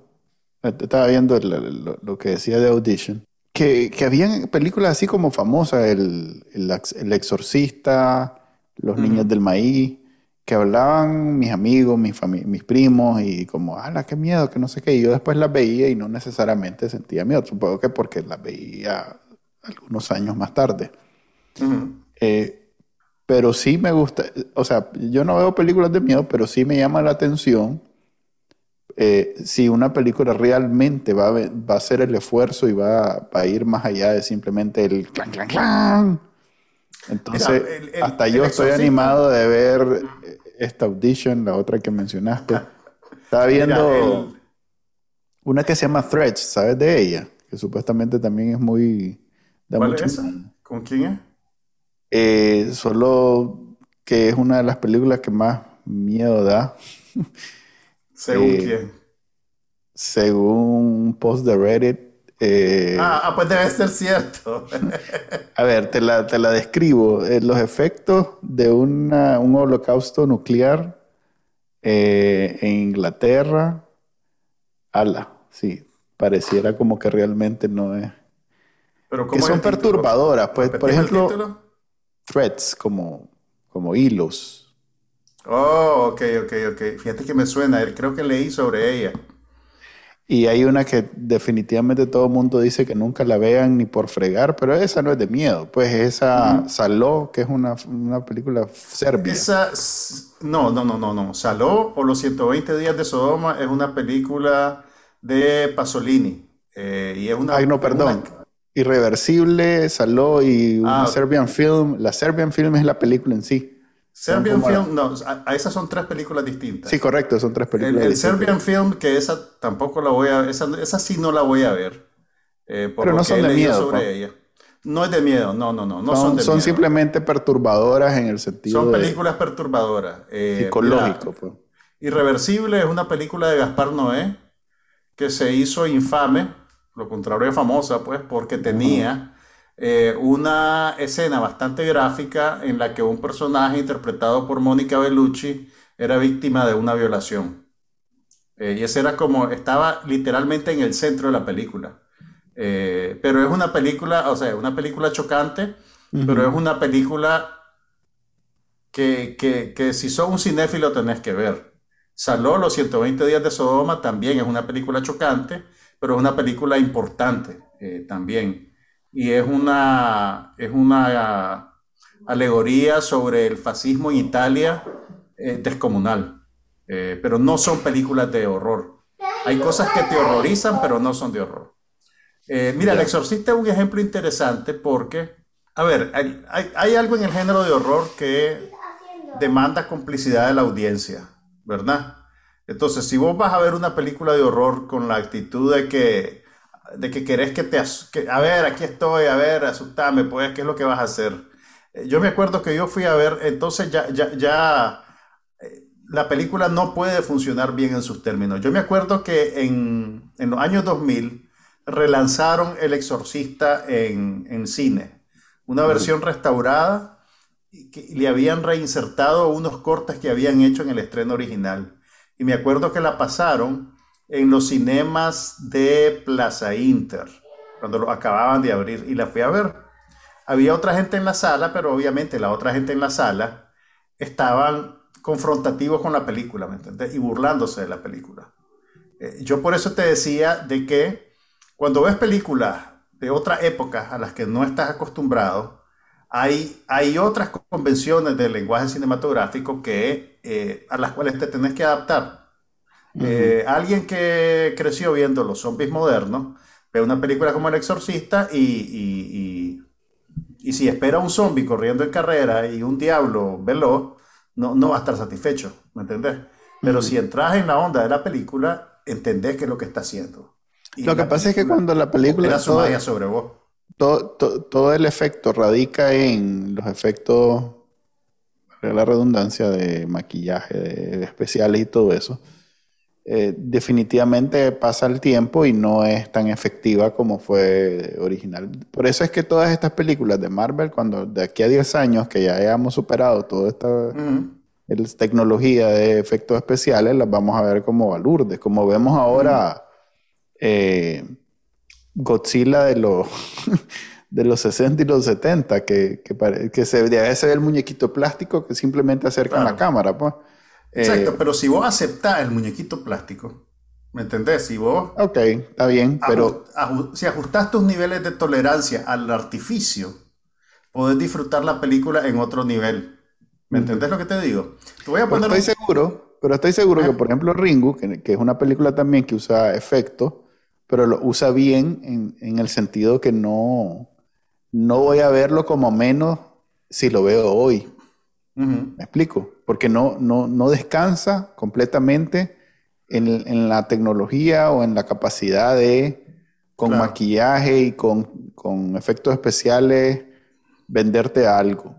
S2: estaba viendo lo, que decía de Audition, que, que habían películas así como famosas, El, el, Exorcista, Los Niños del Maíz, que hablaban mis amigos, mis, mis primos, y como, ala, qué miedo, que no sé qué. Y yo después las veía y no necesariamente sentía miedo. Supongo que porque las veía algunos años más tarde. Eh, pero sí me gusta, o sea, yo no veo películas de miedo, pero sí me llama la atención eh, si una película realmente va a, va a hacer el esfuerzo y va, a ir más allá de simplemente el clan, clan, clan. Entonces, hasta yo estoy animado de ver esta audition, la otra que mencionaste. Estaba viendo una que se llama Threads, ¿sabes de ella? Que supuestamente también es muy...
S3: ¿Cuál es esa? ¿Con quién es?
S2: Eh, solo que es una de las películas que más miedo da.
S3: ¿Según eh, quién?
S2: Según un post de Reddit,
S3: eh, ah, ah, pues debe ser cierto.
S2: a ver, te la, te la describo. Eh, los efectos de una, un holocausto nuclear eh, en Inglaterra. Ala, sí, pareciera como que realmente no es. Pero que son perturbadoras. Pues, por ejemplo, threads, como, como hilos.
S3: Oh, ok, ok, ok. Fíjate que me suena. Creo que leí sobre ella.
S2: Y hay una que definitivamente todo el mundo dice que nunca la vean ni por fregar, pero esa no es de miedo. Pues esa Saló, que es una, película serbia.
S3: Esa, no, no, no, no, no. Saló o Los 120 días de Sodoma es una película de Pasolini. Eh, y es una...
S2: Ay, no, perdón. Irreversible, Saló y una ah, Serbian Film. La Serbian Film es la película en sí.
S3: Serbian Film, no, a, esas son tres películas distintas.
S2: Sí, correcto, son tres películas
S3: el, el Serbian Film, que esa tampoco la voy a esa, esa sí no la voy a ver.
S2: Eh, Pero no son de miedo. Sobre
S3: ella. No es de miedo, no, no, no. no
S2: son, son, simplemente perturbadoras en el sentido.
S3: Son películas perturbadoras.
S2: Eh, psicológico, pues.
S3: Irreversible es una película de Gaspar Noé que se hizo infame, lo contrario de famosa, pues, porque tenía. Eh, una escena bastante gráfica en la que un personaje interpretado por Mónica Bellucci era víctima de una violación. Eh, y ese era como, estaba literalmente en el centro de la película. Eh, pero es una película, o sea, una película chocante, pero es una película que, que, que, si sos un cinéfilo tenés que ver. Saló los 120 días de Sodoma también es una película chocante, pero es una película importante también y es una, es una alegoría sobre el fascismo en Italia eh, descomunal. eh, pero no son películas de horror. Hay cosas que te horrorizan, pero no son de horror. Eh, mira, El Exorcista es un ejemplo interesante porque, a ver, hay, hay, algo en el género de horror que demanda complicidad de la audiencia, ¿verdad? Entonces, si vos vas a ver una película de horror con la actitud de que, de que querés que te... a ver, aquí estoy, a ver, asustame, pues, ¿qué es lo que vas a hacer? Eh, yo me acuerdo que yo fui a ver, entonces ya, ya, ya eh, la película no puede funcionar bien en sus términos. Yo me acuerdo que en, en los años 2000 relanzaron El Exorcista en, en cine, una versión restaurada y le habían reinsertado unos cortes que habían hecho en el estreno original. Y me acuerdo que la pasaron en los cinemas de Plaza Inter, cuando lo acababan de abrir, y la fui a ver. Había otra gente en la sala, pero obviamente la otra gente en la sala estaban confrontativos con la película, ¿me entiendes? Y burlándose de la película. Eh, yo por eso te decía de que cuando ves películas de otra época a las que no estás acostumbrado, hay, hay otras convenciones del lenguaje cinematográfico que, eh, a las cuales te tenés que adaptar. Eh, alguien que creció viendo los zombies modernos ve una película como El Exorcista y, y, y, si espera un zombie corriendo en carrera y un diablo veloz, no, no va a estar satisfecho, ¿me entendés? Pero si entras en la onda de la película, entendés qué es lo que está haciendo.
S2: lo que pasa es que cuando la película...
S3: Todo, sobre vos.
S2: Todo, todo, el efecto radica en los efectos, la redundancia, de maquillaje, de especiales y todo eso. Eh, definitivamente pasa el tiempo y no es tan efectiva como fue original. Por eso es que todas estas películas de Marvel, cuando de aquí a 10 años que ya hayamos superado toda esta tecnología de efectos especiales, las vamos a ver como balurdes, como vemos ahora eh, Godzilla de los, de los 60 y los 70, que, que, que se, ve el muñequito plástico que simplemente acerca la cámara. Pues.
S3: Exacto, eh, pero si vos aceptás el muñequito plástico, ¿me entendés? Si vos...
S2: Ok, está bien, pero...
S3: si ajustás tus niveles de tolerancia al artificio, podés disfrutar la película en otro nivel. ¿Me entendés lo que te digo?
S2: Te voy a poner estoy seguro, pero estoy seguro que, por ejemplo, Ringu, que, es una película también que usa efectos, pero lo usa bien en, el sentido que no, no voy a verlo como menos si lo veo hoy. ¿Me explico? Porque no, no, no descansa completamente en, la tecnología o en la capacidad de, con maquillaje y con, efectos especiales, venderte algo.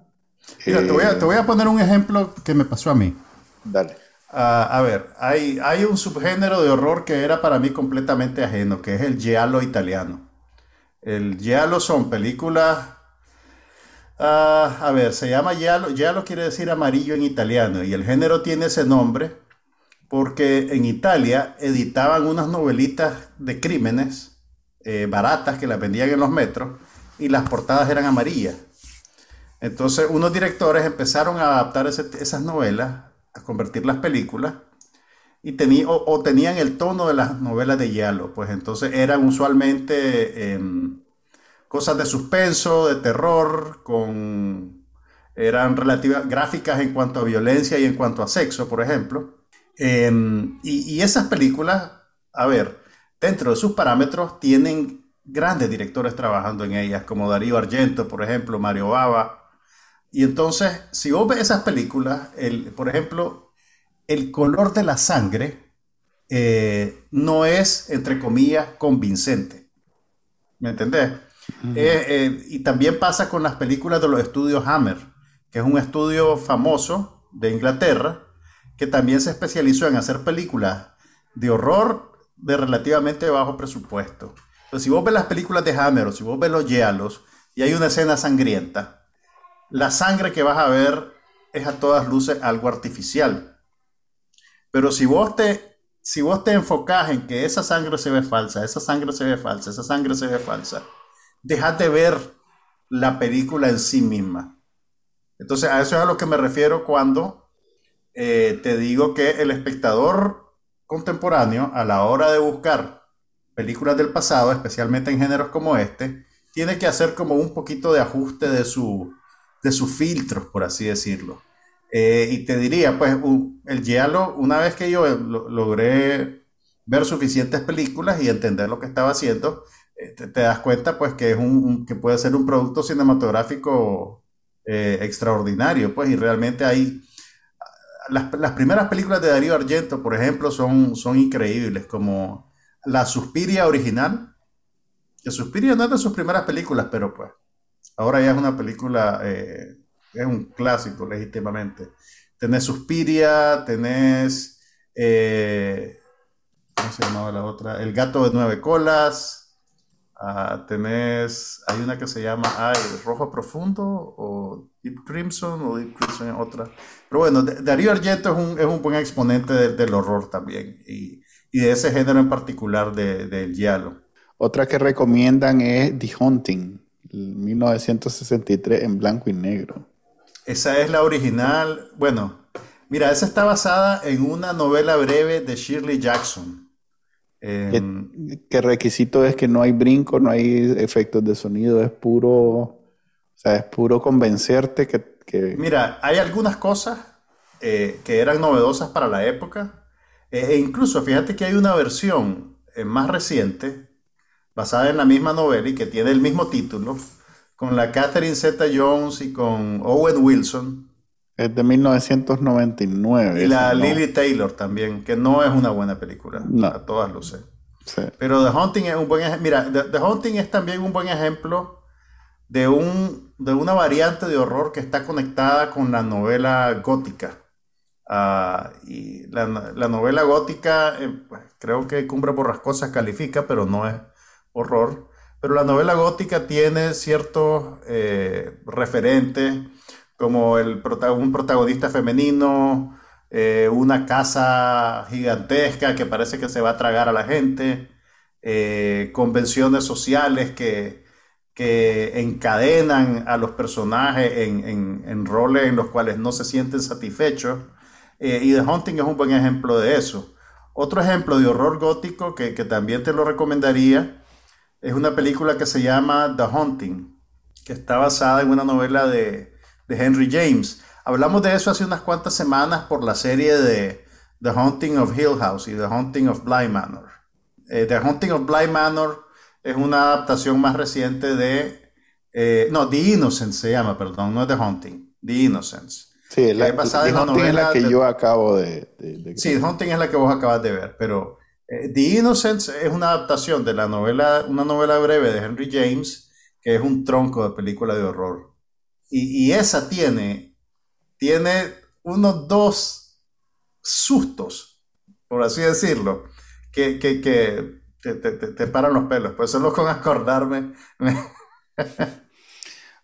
S3: Mira, te, voy a, te, voy a, poner un ejemplo que me pasó a mí.
S2: Dale.
S3: Ah, a ver, hay, hay un subgénero de horror que era para mí completamente ajeno, que es el giallo italiano. El giallo son películas Ah, a ver, se llama Giallo. Giallo quiere decir amarillo en italiano y el género tiene ese nombre porque en Italia editaban unas novelitas de crímenes eh, baratas que las vendían en los metros y las portadas eran amarillas. Entonces unos directores empezaron a adaptar esas novelas, a convertirlas en películas y o, tenían el tono de las novelas de Giallo. Pues entonces eran usualmente... Em, cosas de suspenso, de terror, con eran relativas gráficas en cuanto a violencia y en cuanto a sexo, por ejemplo. Em, y, esas películas, a ver, dentro de sus parámetros tienen grandes directores trabajando en ellas, como Darío Argento, por ejemplo, Mario Bava. Y entonces, si vos ves esas películas, el, por ejemplo, el color de la sangre eh, no es, entre comillas, convincente. ¿Me entendés? Eh, eh, y también pasa con las películas de los estudios Hammer, que es un estudio famoso de Inglaterra, que también se especializó en hacer películas de horror de relativamente bajo presupuesto. Entonces, si vos ves las películas de Hammer o si vos ves los Giallos y hay una escena sangrienta, la sangre que vas a ver es a todas luces algo artificial. Pero si vos te, si vos te enfocás en que esa sangre se ve falsa, esa sangre se ve falsa, esa sangre se ve falsa, dejas de ver la película en sí misma. Entonces, a eso es a lo que me refiero cuando eh, te digo que el espectador contemporáneo, a la hora de buscar películas del pasado, especialmente en géneros como este, tiene que hacer como un poquito de ajuste de, su, de sus filtros, por así decirlo. Eh, y te diría, pues, el Giallo, una vez que yo logré ver suficientes películas y entender lo que estaba haciendo, eh, te, das cuenta, pues, que, es un, que puede ser un producto cinematográfico eh, extraordinario, pues, y realmente hay... Las, las, primeras películas de Darío Argento, por ejemplo, son, son increíbles, como La Suspiria original. Que Suspiria no es de sus primeras películas, pero pues ahora ya es una película es un clásico legítimamente. Tenés Suspiria, tenés, eh, ¿cómo se llamaba la otra? El gato de nueve colas. Uh, tenés, hay una que se llama ay, Rojo Profundo o Deep Crimson o Deep Crimson otra. Pero bueno, Darío Argento es un, es un buen exponente del horror también y, y, de ese género en particular del de, giallo.
S2: Otra que recomiendan es The Haunting, 1963 en blanco y negro.
S3: Esa es la original. Bueno, mira, esa está basada en una novela breve de Shirley Jackson.
S2: ¿Qué, requisito es que no hay brinco, no hay efectos de sonido, es puro, o sea, es puro convencerte que...
S3: Mira, hay algunas cosas eh, que eran novedosas para la época, e incluso fíjate que hay una versión eh, más reciente, basada en la misma novela y que tiene el mismo título, con la Catherine Zeta Jones y con Owen Wilson.
S2: Es de 1999.
S3: Y la Lily Taylor también, que no es una buena película. No. A todas lo sé. Pero The Haunting es un buen ejemplo. Mira, The, Haunting es también un buen ejemplo de, un, de una variante de horror que está conectada con la novela gótica. Ah, y la, novela gótica, eh, pues, creo que Cumbre Borrascosas califica, pero no es horror. Pero la novela gótica tiene ciertos eh, referentes, como el, un protagonista femenino, eh, una casa gigantesca que parece que se va a tragar a la gente, eh, convenciones sociales que, que, encadenan a los personajes en, roles en los cuales no se sienten satisfechos. y The Hunting es un buen ejemplo de eso. Otro ejemplo de horror gótico que, que también te lo recomendaría es una película que se llama The Haunting, que está basada en una novela de, Henry James. Hablamos de eso hace unas cuantas semanas por la serie de The Haunting of Hill House y The Haunting of Bly Manor. Eh, The Haunting of Bly Manor es una adaptación más reciente de... Eh, no, The Innocence se llama, perdón, no es The Haunting, The Innocence.
S2: Sí, la, The Haunting es la que yo acabo de,
S3: Sí, The Haunting es la que vos acabas de ver, pero eh, The Innocents es una adaptación de la novela, una novela breve de Henry James, que es un tronco de película de horror. Y, esa tiene, tiene unos dos sustos, por así decirlo, que, que, que te, te, te, paran los pelos. Pues solo con acordarme.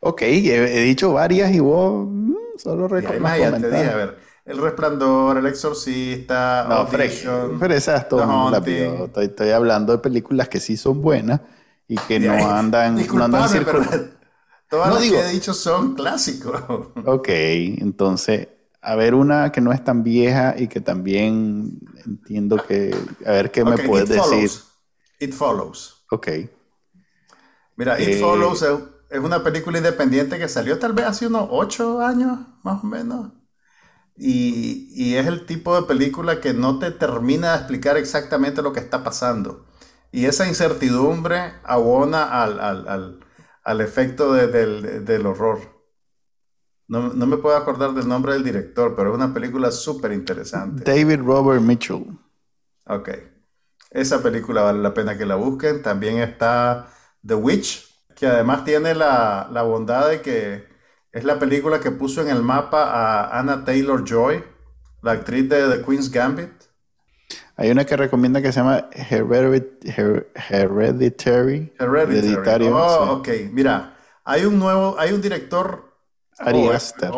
S2: ok, he, dicho varias y vos mm, solo
S3: recuerdas. Ya te dije, a ver. El Resplandor, El Exorcista,
S2: no, Audition, pero esas todo estoy, estoy, hablando de películas que sí son buenas y que no andan, no andan
S3: Todas las que he dicho son clásicos.
S2: Ok, entonces, a ver una que no es tan vieja y que también entiendo que... A ver qué me puedes decir.
S3: It Follows.
S2: Ok.
S3: Mira, It eh, Follows es una película independiente que salió tal vez hace unos ocho años, más o menos. Y, es el tipo de película que no te termina de explicar exactamente lo que está pasando. Y esa incertidumbre abona al, efecto del, horror. No, me puedo acordar del nombre del director, pero es una película súper interesante.
S2: David Robert Mitchell.
S3: Ok. Esa película vale la pena que la busquen. También está The Witch, que además tiene la, la bondad de que es la película que puso en el mapa a Anna Taylor Joy, la actriz de The Queen's Gambit.
S2: Hay una que recomienda que se llama Hereditary.
S3: Hereditary. Oh, ok. Mira, hay un nuevo, hay un director.
S2: Ari Aster.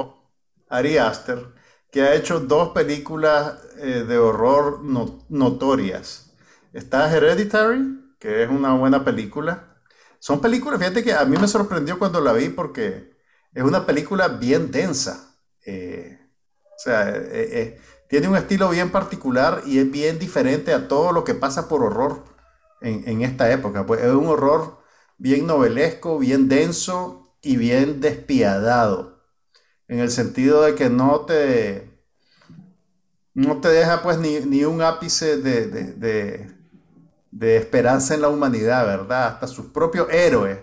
S3: Ari Aster, que ha hecho dos películas eh, de horror notorias. Está Hereditary, que es una buena película. Son películas, fíjate que a mí me sorprendió cuando la vi porque es una película bien densa. Eh, o sea, eh, eh, tiene un estilo bien particular y es bien diferente a todo lo que pasa por horror en, esta época. Pues es un horror bien novelesco, bien denso y bien despiadado. en el sentido de que no te, no te deja pues ni, un ápice de, de, esperanza en la humanidad, ¿verdad? Hasta sus propios héroes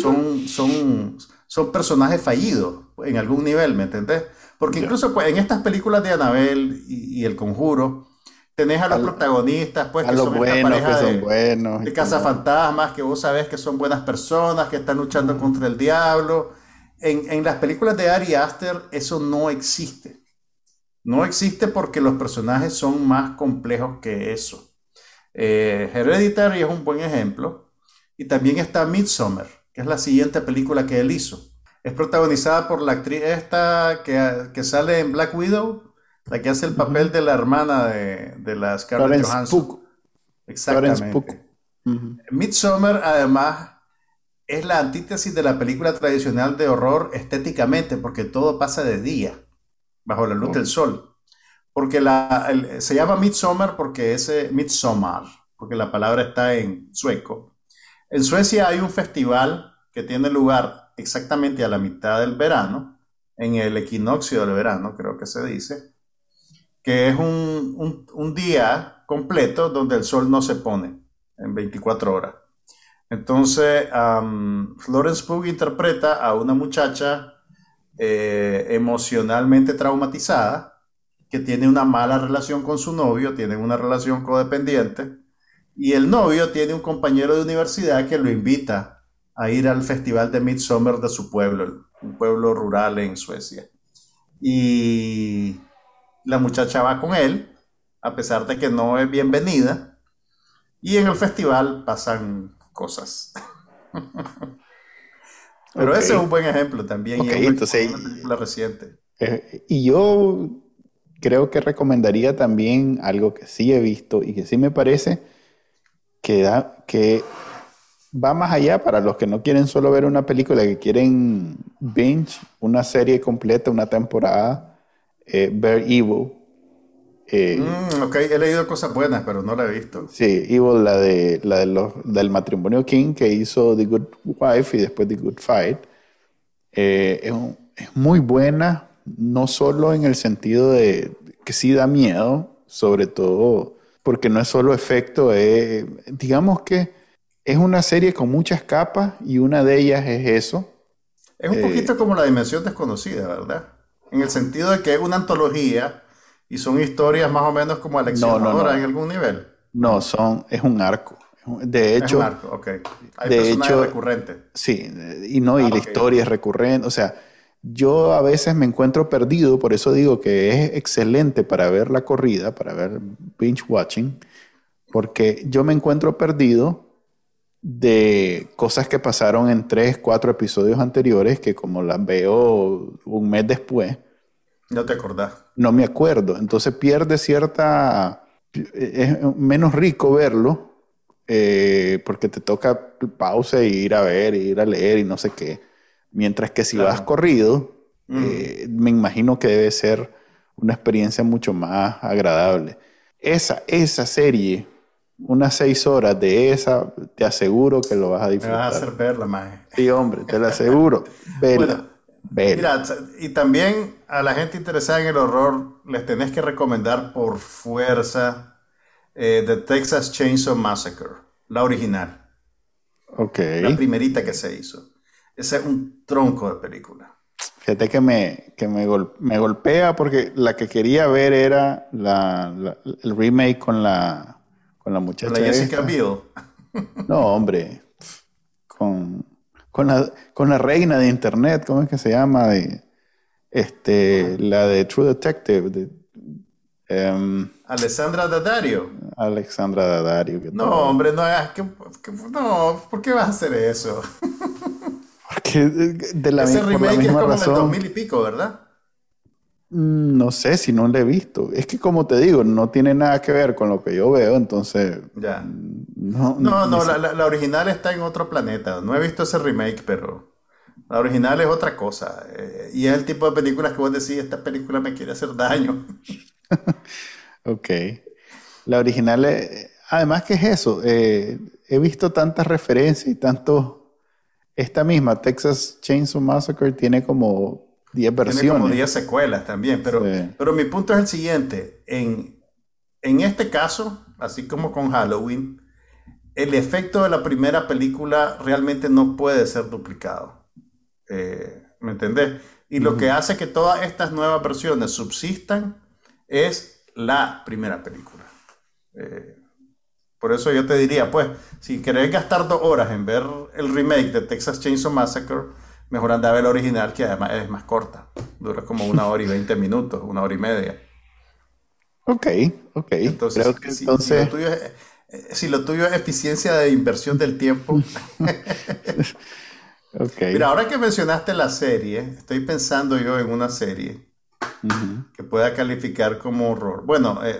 S3: son, son, son personajes fallidos en algún nivel, ¿me entendés? Porque incluso pues, en estas películas de Anabel y, El Conjuro, tenés a los protagonistas, pues, que son esta pareja de, buenos, de cazafantasmas, que vos sabés que son buenas personas, que están luchando contra el diablo. En, en, las películas de Ari Aster eso no existe. No existe porque los personajes son más complejos que eso. Eh, Hereditary es un buen ejemplo. Y también está Midsommar, que es la siguiente película que él hizo. Es protagonizada por la actriz esta que, que sale en Black Widow, la que hace el papel de la hermana de, de la Scarlett Johansson. Exactamente. Midsommar, además, es la antítesis de la película tradicional de horror estéticamente, porque todo pasa de día, bajo la luz del sol. Porque la, se llama Midsommar porque es Midsommar, porque la palabra está en sueco. En Suecia hay un festival que tiene lugar exactamente a la mitad del verano, en el equinoccio del verano, creo que se dice, que es un, día completo donde el sol no se pone en 24 horas. Entonces, Florence Pugh interpreta a una muchacha eh, emocionalmente traumatizada que tiene una mala relación con su novio, tiene una relación codependiente, y el novio tiene un compañero de universidad que lo invita a ir al festival de Midsummer de su pueblo, un pueblo rural en Suecia. Y la muchacha va con él, a pesar de que no es bienvenida, y en el festival pasan cosas. Pero ese es un buen ejemplo también. y entonces, una película reciente.
S2: Eh, y yo creo que recomendaría también algo que sí he visto y que sí me parece que, da, que va más allá para los que no quieren solo ver una película, que quieren binge una serie completa, una temporada, eh, Bear Evil.
S3: Eh, mm, ok, he leído cosas buenas, pero no la he visto.
S2: Sí, Evil, la, de, la de los, del matrimonio King, que hizo The Good Wife y después The Good Fight. Eh, es, es muy buena, no solo en el sentido de que sí da miedo, sobre todo porque no es solo efecto, digamos que es una serie con muchas capas y una de ellas es eso.
S3: Es un poquito eh, como la dimensión desconocida, ¿verdad? En el sentido de que es una antología y son historias más o menos como aleccionadoras en algún nivel.
S2: No, son, es un arco. De hecho, es un
S3: arco, ok. Hay de hecho, recurrentes.
S2: Sí, y no, y ah, la historia es recurrente. O sea, yo a veces me encuentro perdido, por eso digo que es excelente para ver la corrida, para ver binge watching, porque yo me encuentro perdido de cosas que pasaron en tres, cuatro episodios anteriores que como las veo un mes después.
S3: No te acordás.
S2: No me acuerdo. Entonces pierde cierta... Es menos rico verlo eh, porque te toca pausa y ir a ver, y ir a leer y no sé qué. Mientras que si vas corrido, mm. eh, me imagino que debe ser una experiencia mucho más agradable. Esa, esa serie unas seis horas de esa, te aseguro que lo vas a disfrutar.
S3: Me vas a hacer verla, maje.
S2: Sí, hombre, te lo aseguro. Verla.
S3: Mira, y también a la gente interesada en el horror, les tenés que recomendar por fuerza eh, The Texas Chainsaw Massacre, la original.
S2: Ok.
S3: La primerita que se hizo. Ese es un tronco de película.
S2: Fíjate que me, que me, me golpea porque la que quería ver era la, el remake con la con la muchacha.
S3: ¿Con la Jessica Biel?
S2: No, hombre. Con, con, la, con la reina de internet, ¿cómo es que se llama? De, este, la de True Detective. De,
S3: um, Alessandra Daddario.
S2: Alexandra Daddario.
S3: No, hombre, no, que, no, ¿por qué vas a hacer eso?
S2: Porque de la,
S3: Ese remake es como razón. del 2000 y pico, ¿verdad?
S2: Mm, no sé si no lo he visto. Es que como te digo, no tiene nada que ver con lo que yo veo, entonces...
S3: Ya. Mm, no, no, no la, original está en otro planeta. No he visto ese remake, pero la original es otra cosa. Eh, y es el tipo de películas que vos decís, esta película me quiere hacer daño.
S2: ok. La original, es, además que es eso, eh, he visto tantas referencias y tanto... Esta misma Texas Chainsaw Massacre tiene como 10 versiones.
S3: Tiene como 10 secuelas también, pero, pero mi punto es el siguiente. En, en este caso, así como con Halloween, el efecto de la primera película realmente no puede ser duplicado. Eh, ¿Me entendés? Y lo que hace que todas estas nuevas versiones subsistan es la primera película. Eh, por eso yo te diría, pues, si querés gastar dos horas en ver el remake de Texas Chainsaw Massacre, mejor anda a ver el original, que además es más corta. Dura como una hora y veinte minutos, una hora y media.
S2: Ok, ok.
S3: Entonces, si, lo tuyo es, eh, si, lo tuyo es, eficiencia de inversión del tiempo. okay. Mira, ahora que mencionaste la serie, estoy pensando yo en una serie que pueda calificar como horror. Bueno, eh,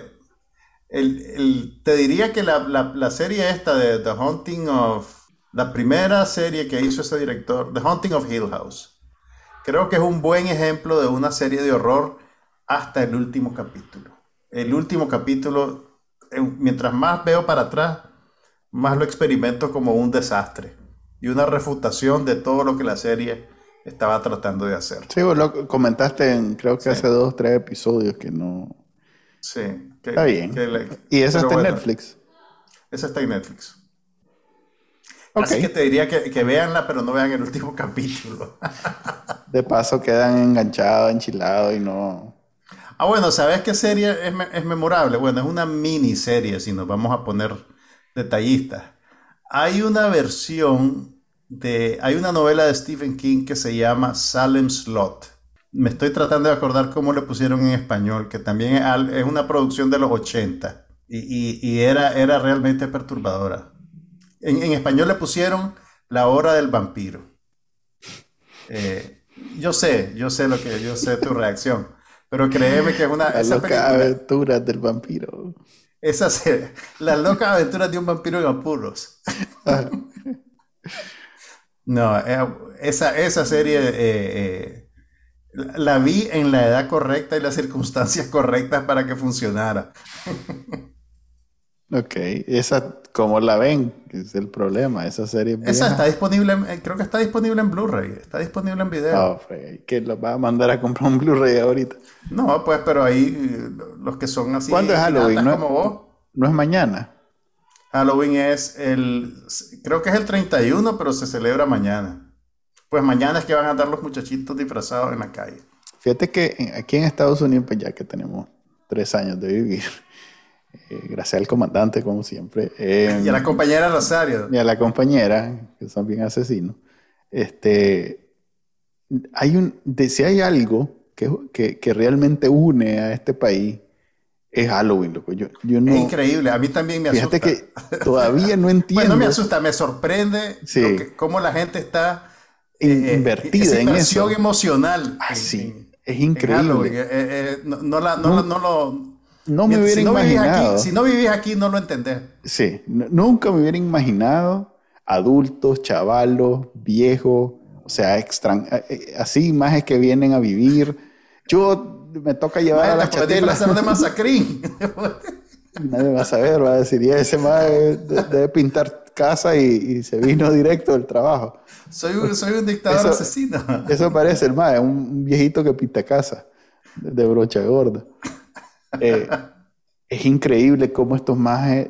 S3: el, te diría que la, la, la, serie esta de The Haunting of... La primera serie que hizo ese director, The Haunting of Hill House, creo que es un buen ejemplo de una serie de horror hasta el último capítulo el último capítulo, eh, mientras más veo para atrás, más lo experimento como un desastre y una refutación de todo lo que la serie estaba tratando de hacer.
S2: Sí, vos lo comentaste en creo que hace dos, tres episodios que no...
S3: Sí.
S2: está bien. ¿Y esa está en Netflix?
S3: Esa está en Netflix. Así que te diría que, que veanla, pero no vean el último capítulo.
S2: de paso quedan enganchados, enchilados y no...
S3: Ah, bueno, ¿sabes qué serie es, memorable? Bueno, es una miniserie, si nos vamos a poner detallistas. Hay una versión de. Hay una novela de Stephen King que se llama Salem Slot. Me estoy tratando de acordar cómo le pusieron en español, que también es una producción de los 80 y, era, era realmente perturbadora. En, español le pusieron La Hora del Vampiro. Eh, yo sé, yo sé lo que, yo sé tu reacción. Pero créeme que es una.
S2: Las locas aventuras del vampiro.
S3: Esa serie. Las locas aventuras de un vampiro en apuros. Ah. no, eh, esa, esa serie eh, eh, la vi en la edad correcta y las circunstancias correctas para que funcionara.
S2: ok, esa, ¿cómo la ven? Es el problema, esa serie.
S3: Esa está disponible, creo que está disponible en Blu-ray, está disponible en video.
S2: Oh, que lo va a mandar a comprar un Blu-ray ahorita.
S3: No, pues, pero ahí los que son así.
S2: ¿Cuándo es Halloween? ¿No, como vos. ¿No es mañana?
S3: Halloween es el. Creo que es el 31, pero se celebra mañana. Pues mañana es que van a andar los muchachitos disfrazados en la calle.
S2: Fíjate que aquí en Estados Unidos, pues ya que tenemos tres años de vivir, eh, gracias al comandante, como siempre.
S3: y a la em, compañera Rosario.
S2: Y a la compañera, que son bien asesinos. Este. Hay un. De, si hay algo que, que, realmente une a este país es Halloween, loco. Yo, yo no,
S3: es increíble, a mí también me asusta.
S2: Fíjate que todavía no entiendo.
S3: bueno, me asusta, me sorprende cómo la gente está
S2: eh, invertida en eso.
S3: emocional.
S2: Ah, sí, es increíble.
S3: Eh, eh, no, la, no, no, lo...
S2: No me hubiera imaginado.
S3: si no vivís aquí, no lo entendés.
S2: Sí, nunca me hubiera imaginado adultos, chavalos, viejos, o sea, extran así imágenes que vienen a vivir yo me toca llevar a la chatela.
S3: de masacrín.
S2: Nadie va a saber, va a decir, ya ese más debe pintar casa y, se vino directo del trabajo.
S3: Soy un, soy un dictador asesino.
S2: Eso parece el más, un viejito que pinta casa de brocha gorda. Eh, es increíble cómo estos más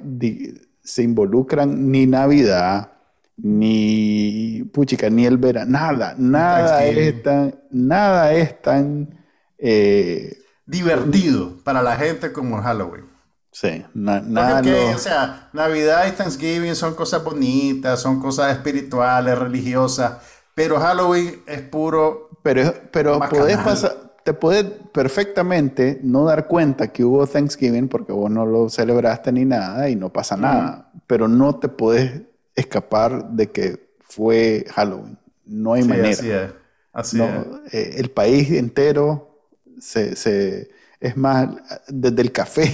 S2: se involucran ni Navidad, ni puchica, ni el verano, nada, nada es tan, nada es tan eh,
S3: divertido para la gente como Halloween.
S2: Sí, nada.
S3: O sea, Navidad y Thanksgiving son cosas bonitas, son cosas espirituales, religiosas, pero Halloween es puro.
S2: Pero, pero podés pasar, te puedes perfectamente no dar cuenta que hubo Thanksgiving porque vos no lo celebraste ni nada y no pasa nada, pero no te puedes escapar de que fue Halloween. No hay manera.
S3: Así es. Así es.
S2: Eh, el país entero se, es más, desde el café,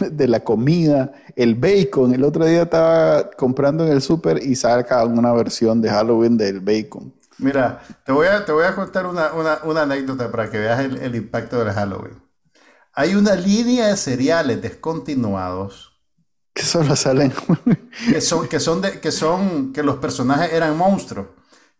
S2: de la comida, el bacon. El otro día estaba comprando en el súper y saca una versión de Halloween del bacon.
S3: Mira, te voy a, te voy a contar una, anécdota para que veas el, impacto del Halloween. Hay una línea de cereales descontinuados.
S2: Que solo salen.
S3: que son, que son, de, que son, que los personajes eran monstruos.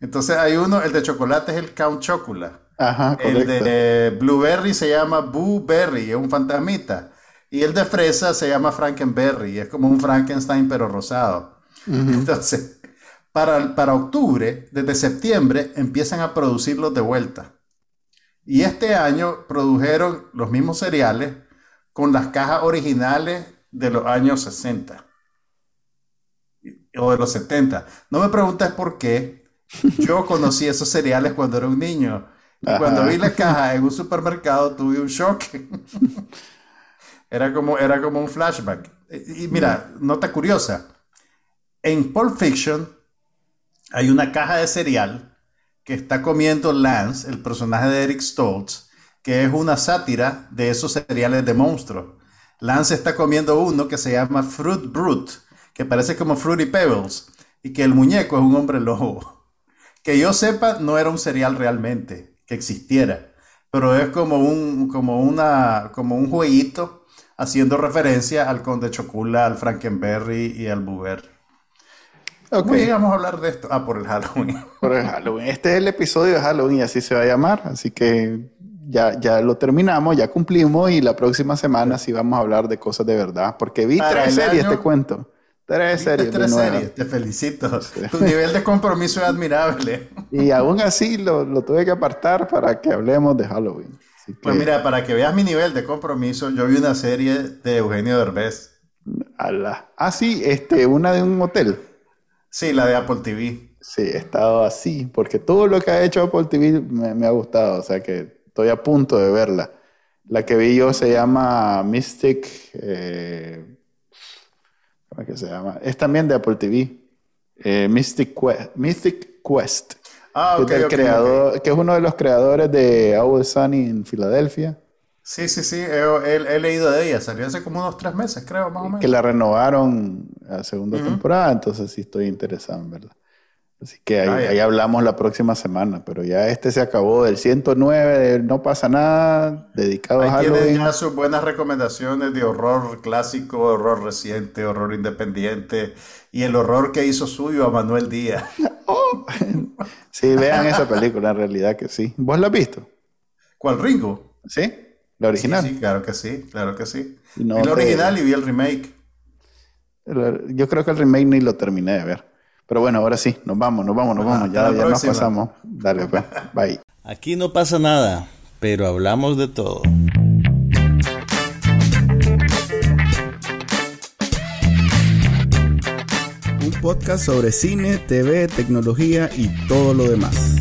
S3: Entonces hay uno, el de chocolate es el Count Chocolate
S2: Ajá,
S3: El de Blueberry se llama Boo Berry, es un fantasmita. Y el de fresa se llama Frankenberry, es como un Frankenstein pero rosado. Entonces, para, para octubre, desde septiembre, empiezan a producirlos de vuelta. Y este año produjeron los mismos cereales con las cajas originales de los años 60 o de los 70. No me preguntes por qué. Yo conocí esos cereales cuando era un niño. Y cuando vi la caja en un supermercado tuve un shock. era, como, era como un flashback. Y, mira, nota curiosa. En Pulp Fiction hay una caja de cereal que está comiendo Lance, el personaje de Eric Stoltz, que es una sátira de esos cereales de monstruos. Lance está comiendo uno que se llama Fruit Brute, que parece como Fruity Pebbles, y que el muñeco es un hombre lobo. Que yo sepa, no era un cereal realmente, que existiera, pero es como un, como una, como un jueguito haciendo referencia al Conde Chocula, al Frankenberry y al Buber. ¿Cómo llegamos a hablar de esto? Ah, por el Halloween.
S2: Por el Halloween. Este es el episodio de Halloween y así se va a llamar. Así que ya, ya lo terminamos, ya cumplimos y la próxima semana sí vamos a hablar de cosas de verdad. Porque vi tres series, te cuento. Tres series.
S3: Tres series, te felicito. Tu nivel de compromiso es admirable.
S2: Y aún así lo, lo, tuve que apartar para que hablemos de Halloween.
S3: Pues mira, para que veas mi nivel de compromiso, yo vi una serie de Eugenio Derbez.
S2: Ah, sí, este, una de un hotel.
S3: Sí, la de Apple TV.
S2: Sí, he estado así, porque todo lo que ha hecho Apple TV me, ha gustado, o sea que estoy a punto de verla. La que vi yo se llama Mystic. Eh, ¿Cómo es que se llama? Es también de Apple TV. Eh, Mystic, Quest, Mystic Quest.
S3: Ah, ok.
S2: que, es creador, que es uno de los creadores de Always Sunny en Filadelfia.
S3: Sí, sí, sí. He, leído de ella. Salió hace como unos tres meses, creo, más o menos.
S2: Que la renovaron a segunda temporada, entonces sí estoy interesado en verla. Así que ahí, hablamos la próxima semana, pero ya este se acabó del 109 No pasa nada, dedicado a Halloween.
S3: Tiene ya sus buenas recomendaciones de horror clásico, horror reciente, horror independiente y el horror que hizo suyo a Manuel Díaz.
S2: Oh. sí, vean esa película, en realidad que sí. ¿Vos la has visto?
S3: ¿Cuál Ringo?
S2: ¿Sí? ¿La original?
S3: Sí, claro que sí, claro que sí. vi la original y vi el remake.
S2: Yo creo que el remake ni lo terminé de ver. Pero bueno, ahora sí, nos vamos, nos vamos, nos vamos. Ya, ya nos pasamos. Dale, pues. Bye.
S1: Aquí no pasa nada, pero hablamos de todo. Un podcast sobre cine, TV, tecnología y todo lo demás.